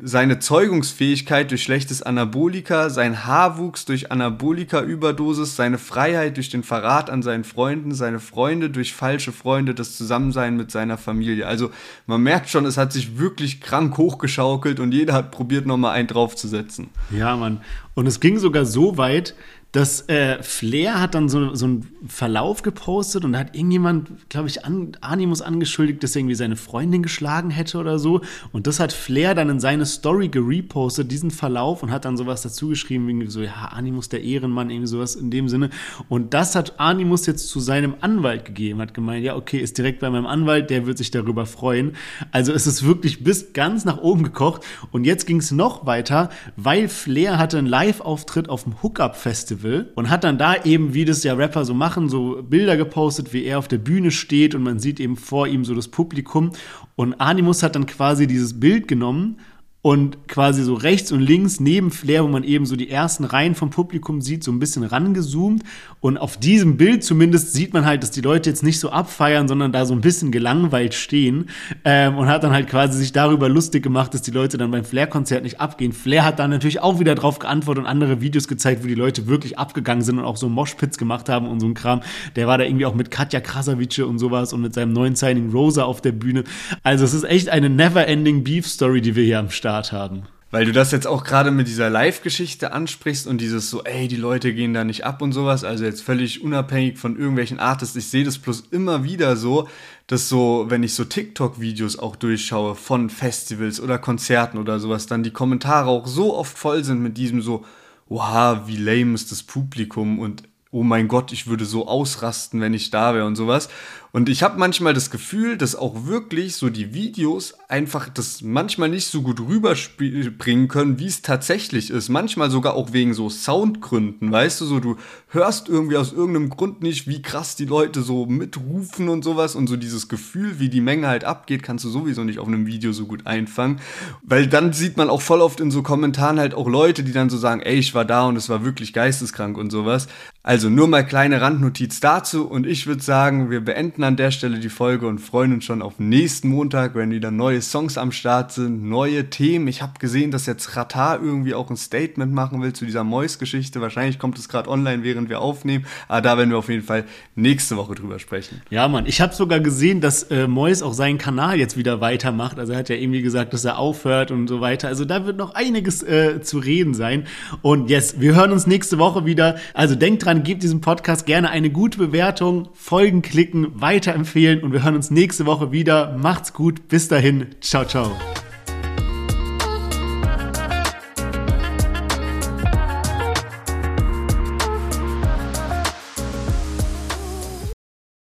Seine Zeugungsfähigkeit durch schlechtes Anabolika, sein Haarwuchs durch Anabolika-Überdosis, seine Freiheit durch den Verrat an seinen Freunden, seine Freunde durch falsche Freunde, das Zusammensein mit seiner Familie. Also man merkt schon, es hat sich wirklich krank hochgeschaukelt und jeder hat probiert, nochmal einen draufzusetzen. Ja, Mann. Und es ging sogar so weit, dass äh, Flair hat dann so, so einen Verlauf gepostet und da hat irgendjemand, glaube ich, an, Animus angeschuldigt, dass er irgendwie seine Freundin geschlagen hätte oder so. Und das hat Flair dann in seine Story gerepostet, diesen Verlauf, und hat dann sowas dazu geschrieben, irgendwie so, ja, Animus der Ehrenmann, irgendwie sowas in dem Sinne. Und das hat Animus jetzt zu seinem Anwalt gegeben, hat gemeint, ja, okay, ist direkt bei meinem Anwalt, der wird sich darüber freuen. Also es ist wirklich bis ganz nach oben gekocht. Und jetzt ging es noch weiter, weil Flair hatte einen Live-Auftritt auf dem Hookup-Festival Festival und hat dann da eben, wie das ja Rapper so machen, so Bilder gepostet, wie er auf der Bühne steht und man sieht eben vor ihm so das Publikum. Und Animus hat dann quasi dieses Bild genommen und quasi so rechts und links neben Flair, wo man eben so die ersten Reihen vom Publikum sieht, so ein bisschen rangezoomt. Und auf diesem Bild zumindest sieht man halt, dass die Leute jetzt nicht so abfeiern, sondern da so ein bisschen gelangweilt stehen. Ähm, und hat dann halt quasi sich darüber lustig gemacht, dass die Leute dann beim Flair-Konzert nicht abgehen. Flair hat dann natürlich auch wieder drauf geantwortet und andere Videos gezeigt, wo die Leute wirklich abgegangen sind und auch so Moshpits gemacht haben und so ein Kram. Der war da irgendwie auch mit Katja Krasavice und sowas und mit seinem neuen Signing Rosa auf der Bühne. Also es ist echt eine never-ending Beef-Story, die wir hier am Start Start haben. Weil du das jetzt auch gerade mit dieser Live-Geschichte ansprichst und dieses so, ey, die Leute gehen da nicht ab und sowas, also jetzt völlig unabhängig von irgendwelchen Artists, ich sehe das bloß immer wieder so, dass so, wenn ich so TikTok-Videos auch durchschaue von Festivals oder Konzerten oder sowas, dann die Kommentare auch so oft voll sind mit diesem so, wow, wie lame ist das Publikum und oh mein Gott, ich würde so ausrasten, wenn ich da wäre und sowas. Und ich habe manchmal das Gefühl, dass auch wirklich so die Videos einfach das manchmal nicht so gut rüberbringen können, wie es tatsächlich ist. Manchmal sogar auch wegen so Soundgründen, weißt du, so du hörst irgendwie aus irgendeinem Grund nicht, wie krass die Leute so mitrufen und sowas und so dieses Gefühl, wie die Menge halt abgeht, kannst du sowieso nicht auf einem Video so gut einfangen, weil dann sieht man auch voll oft in so Kommentaren halt auch Leute, die dann so sagen, ey, ich war da und es war wirklich geisteskrank und sowas. Also nur mal kleine Randnotiz dazu und ich würde sagen, wir beenden an der Stelle die Folge und freuen uns schon auf nächsten Montag, wenn wieder neue Songs am Start sind, neue Themen. Ich habe gesehen, dass jetzt Rata irgendwie auch ein Statement machen will zu dieser Mois-Geschichte. Wahrscheinlich kommt es gerade online, während wir aufnehmen. Aber da werden wir auf jeden Fall nächste Woche drüber sprechen. Ja, Mann. Ich habe sogar gesehen, dass äh, Mois auch seinen Kanal jetzt wieder weitermacht. Also er hat ja irgendwie gesagt, dass er aufhört und so weiter. Also da wird noch einiges äh, zu reden sein. Und yes, wir hören uns nächste Woche wieder. Also denkt dran, gebt diesem Podcast gerne eine gute Bewertung, Folgen klicken, weiterempfehlen und wir hören uns nächste Woche wieder. Macht's gut. Bis dahin. Ciao, ciao.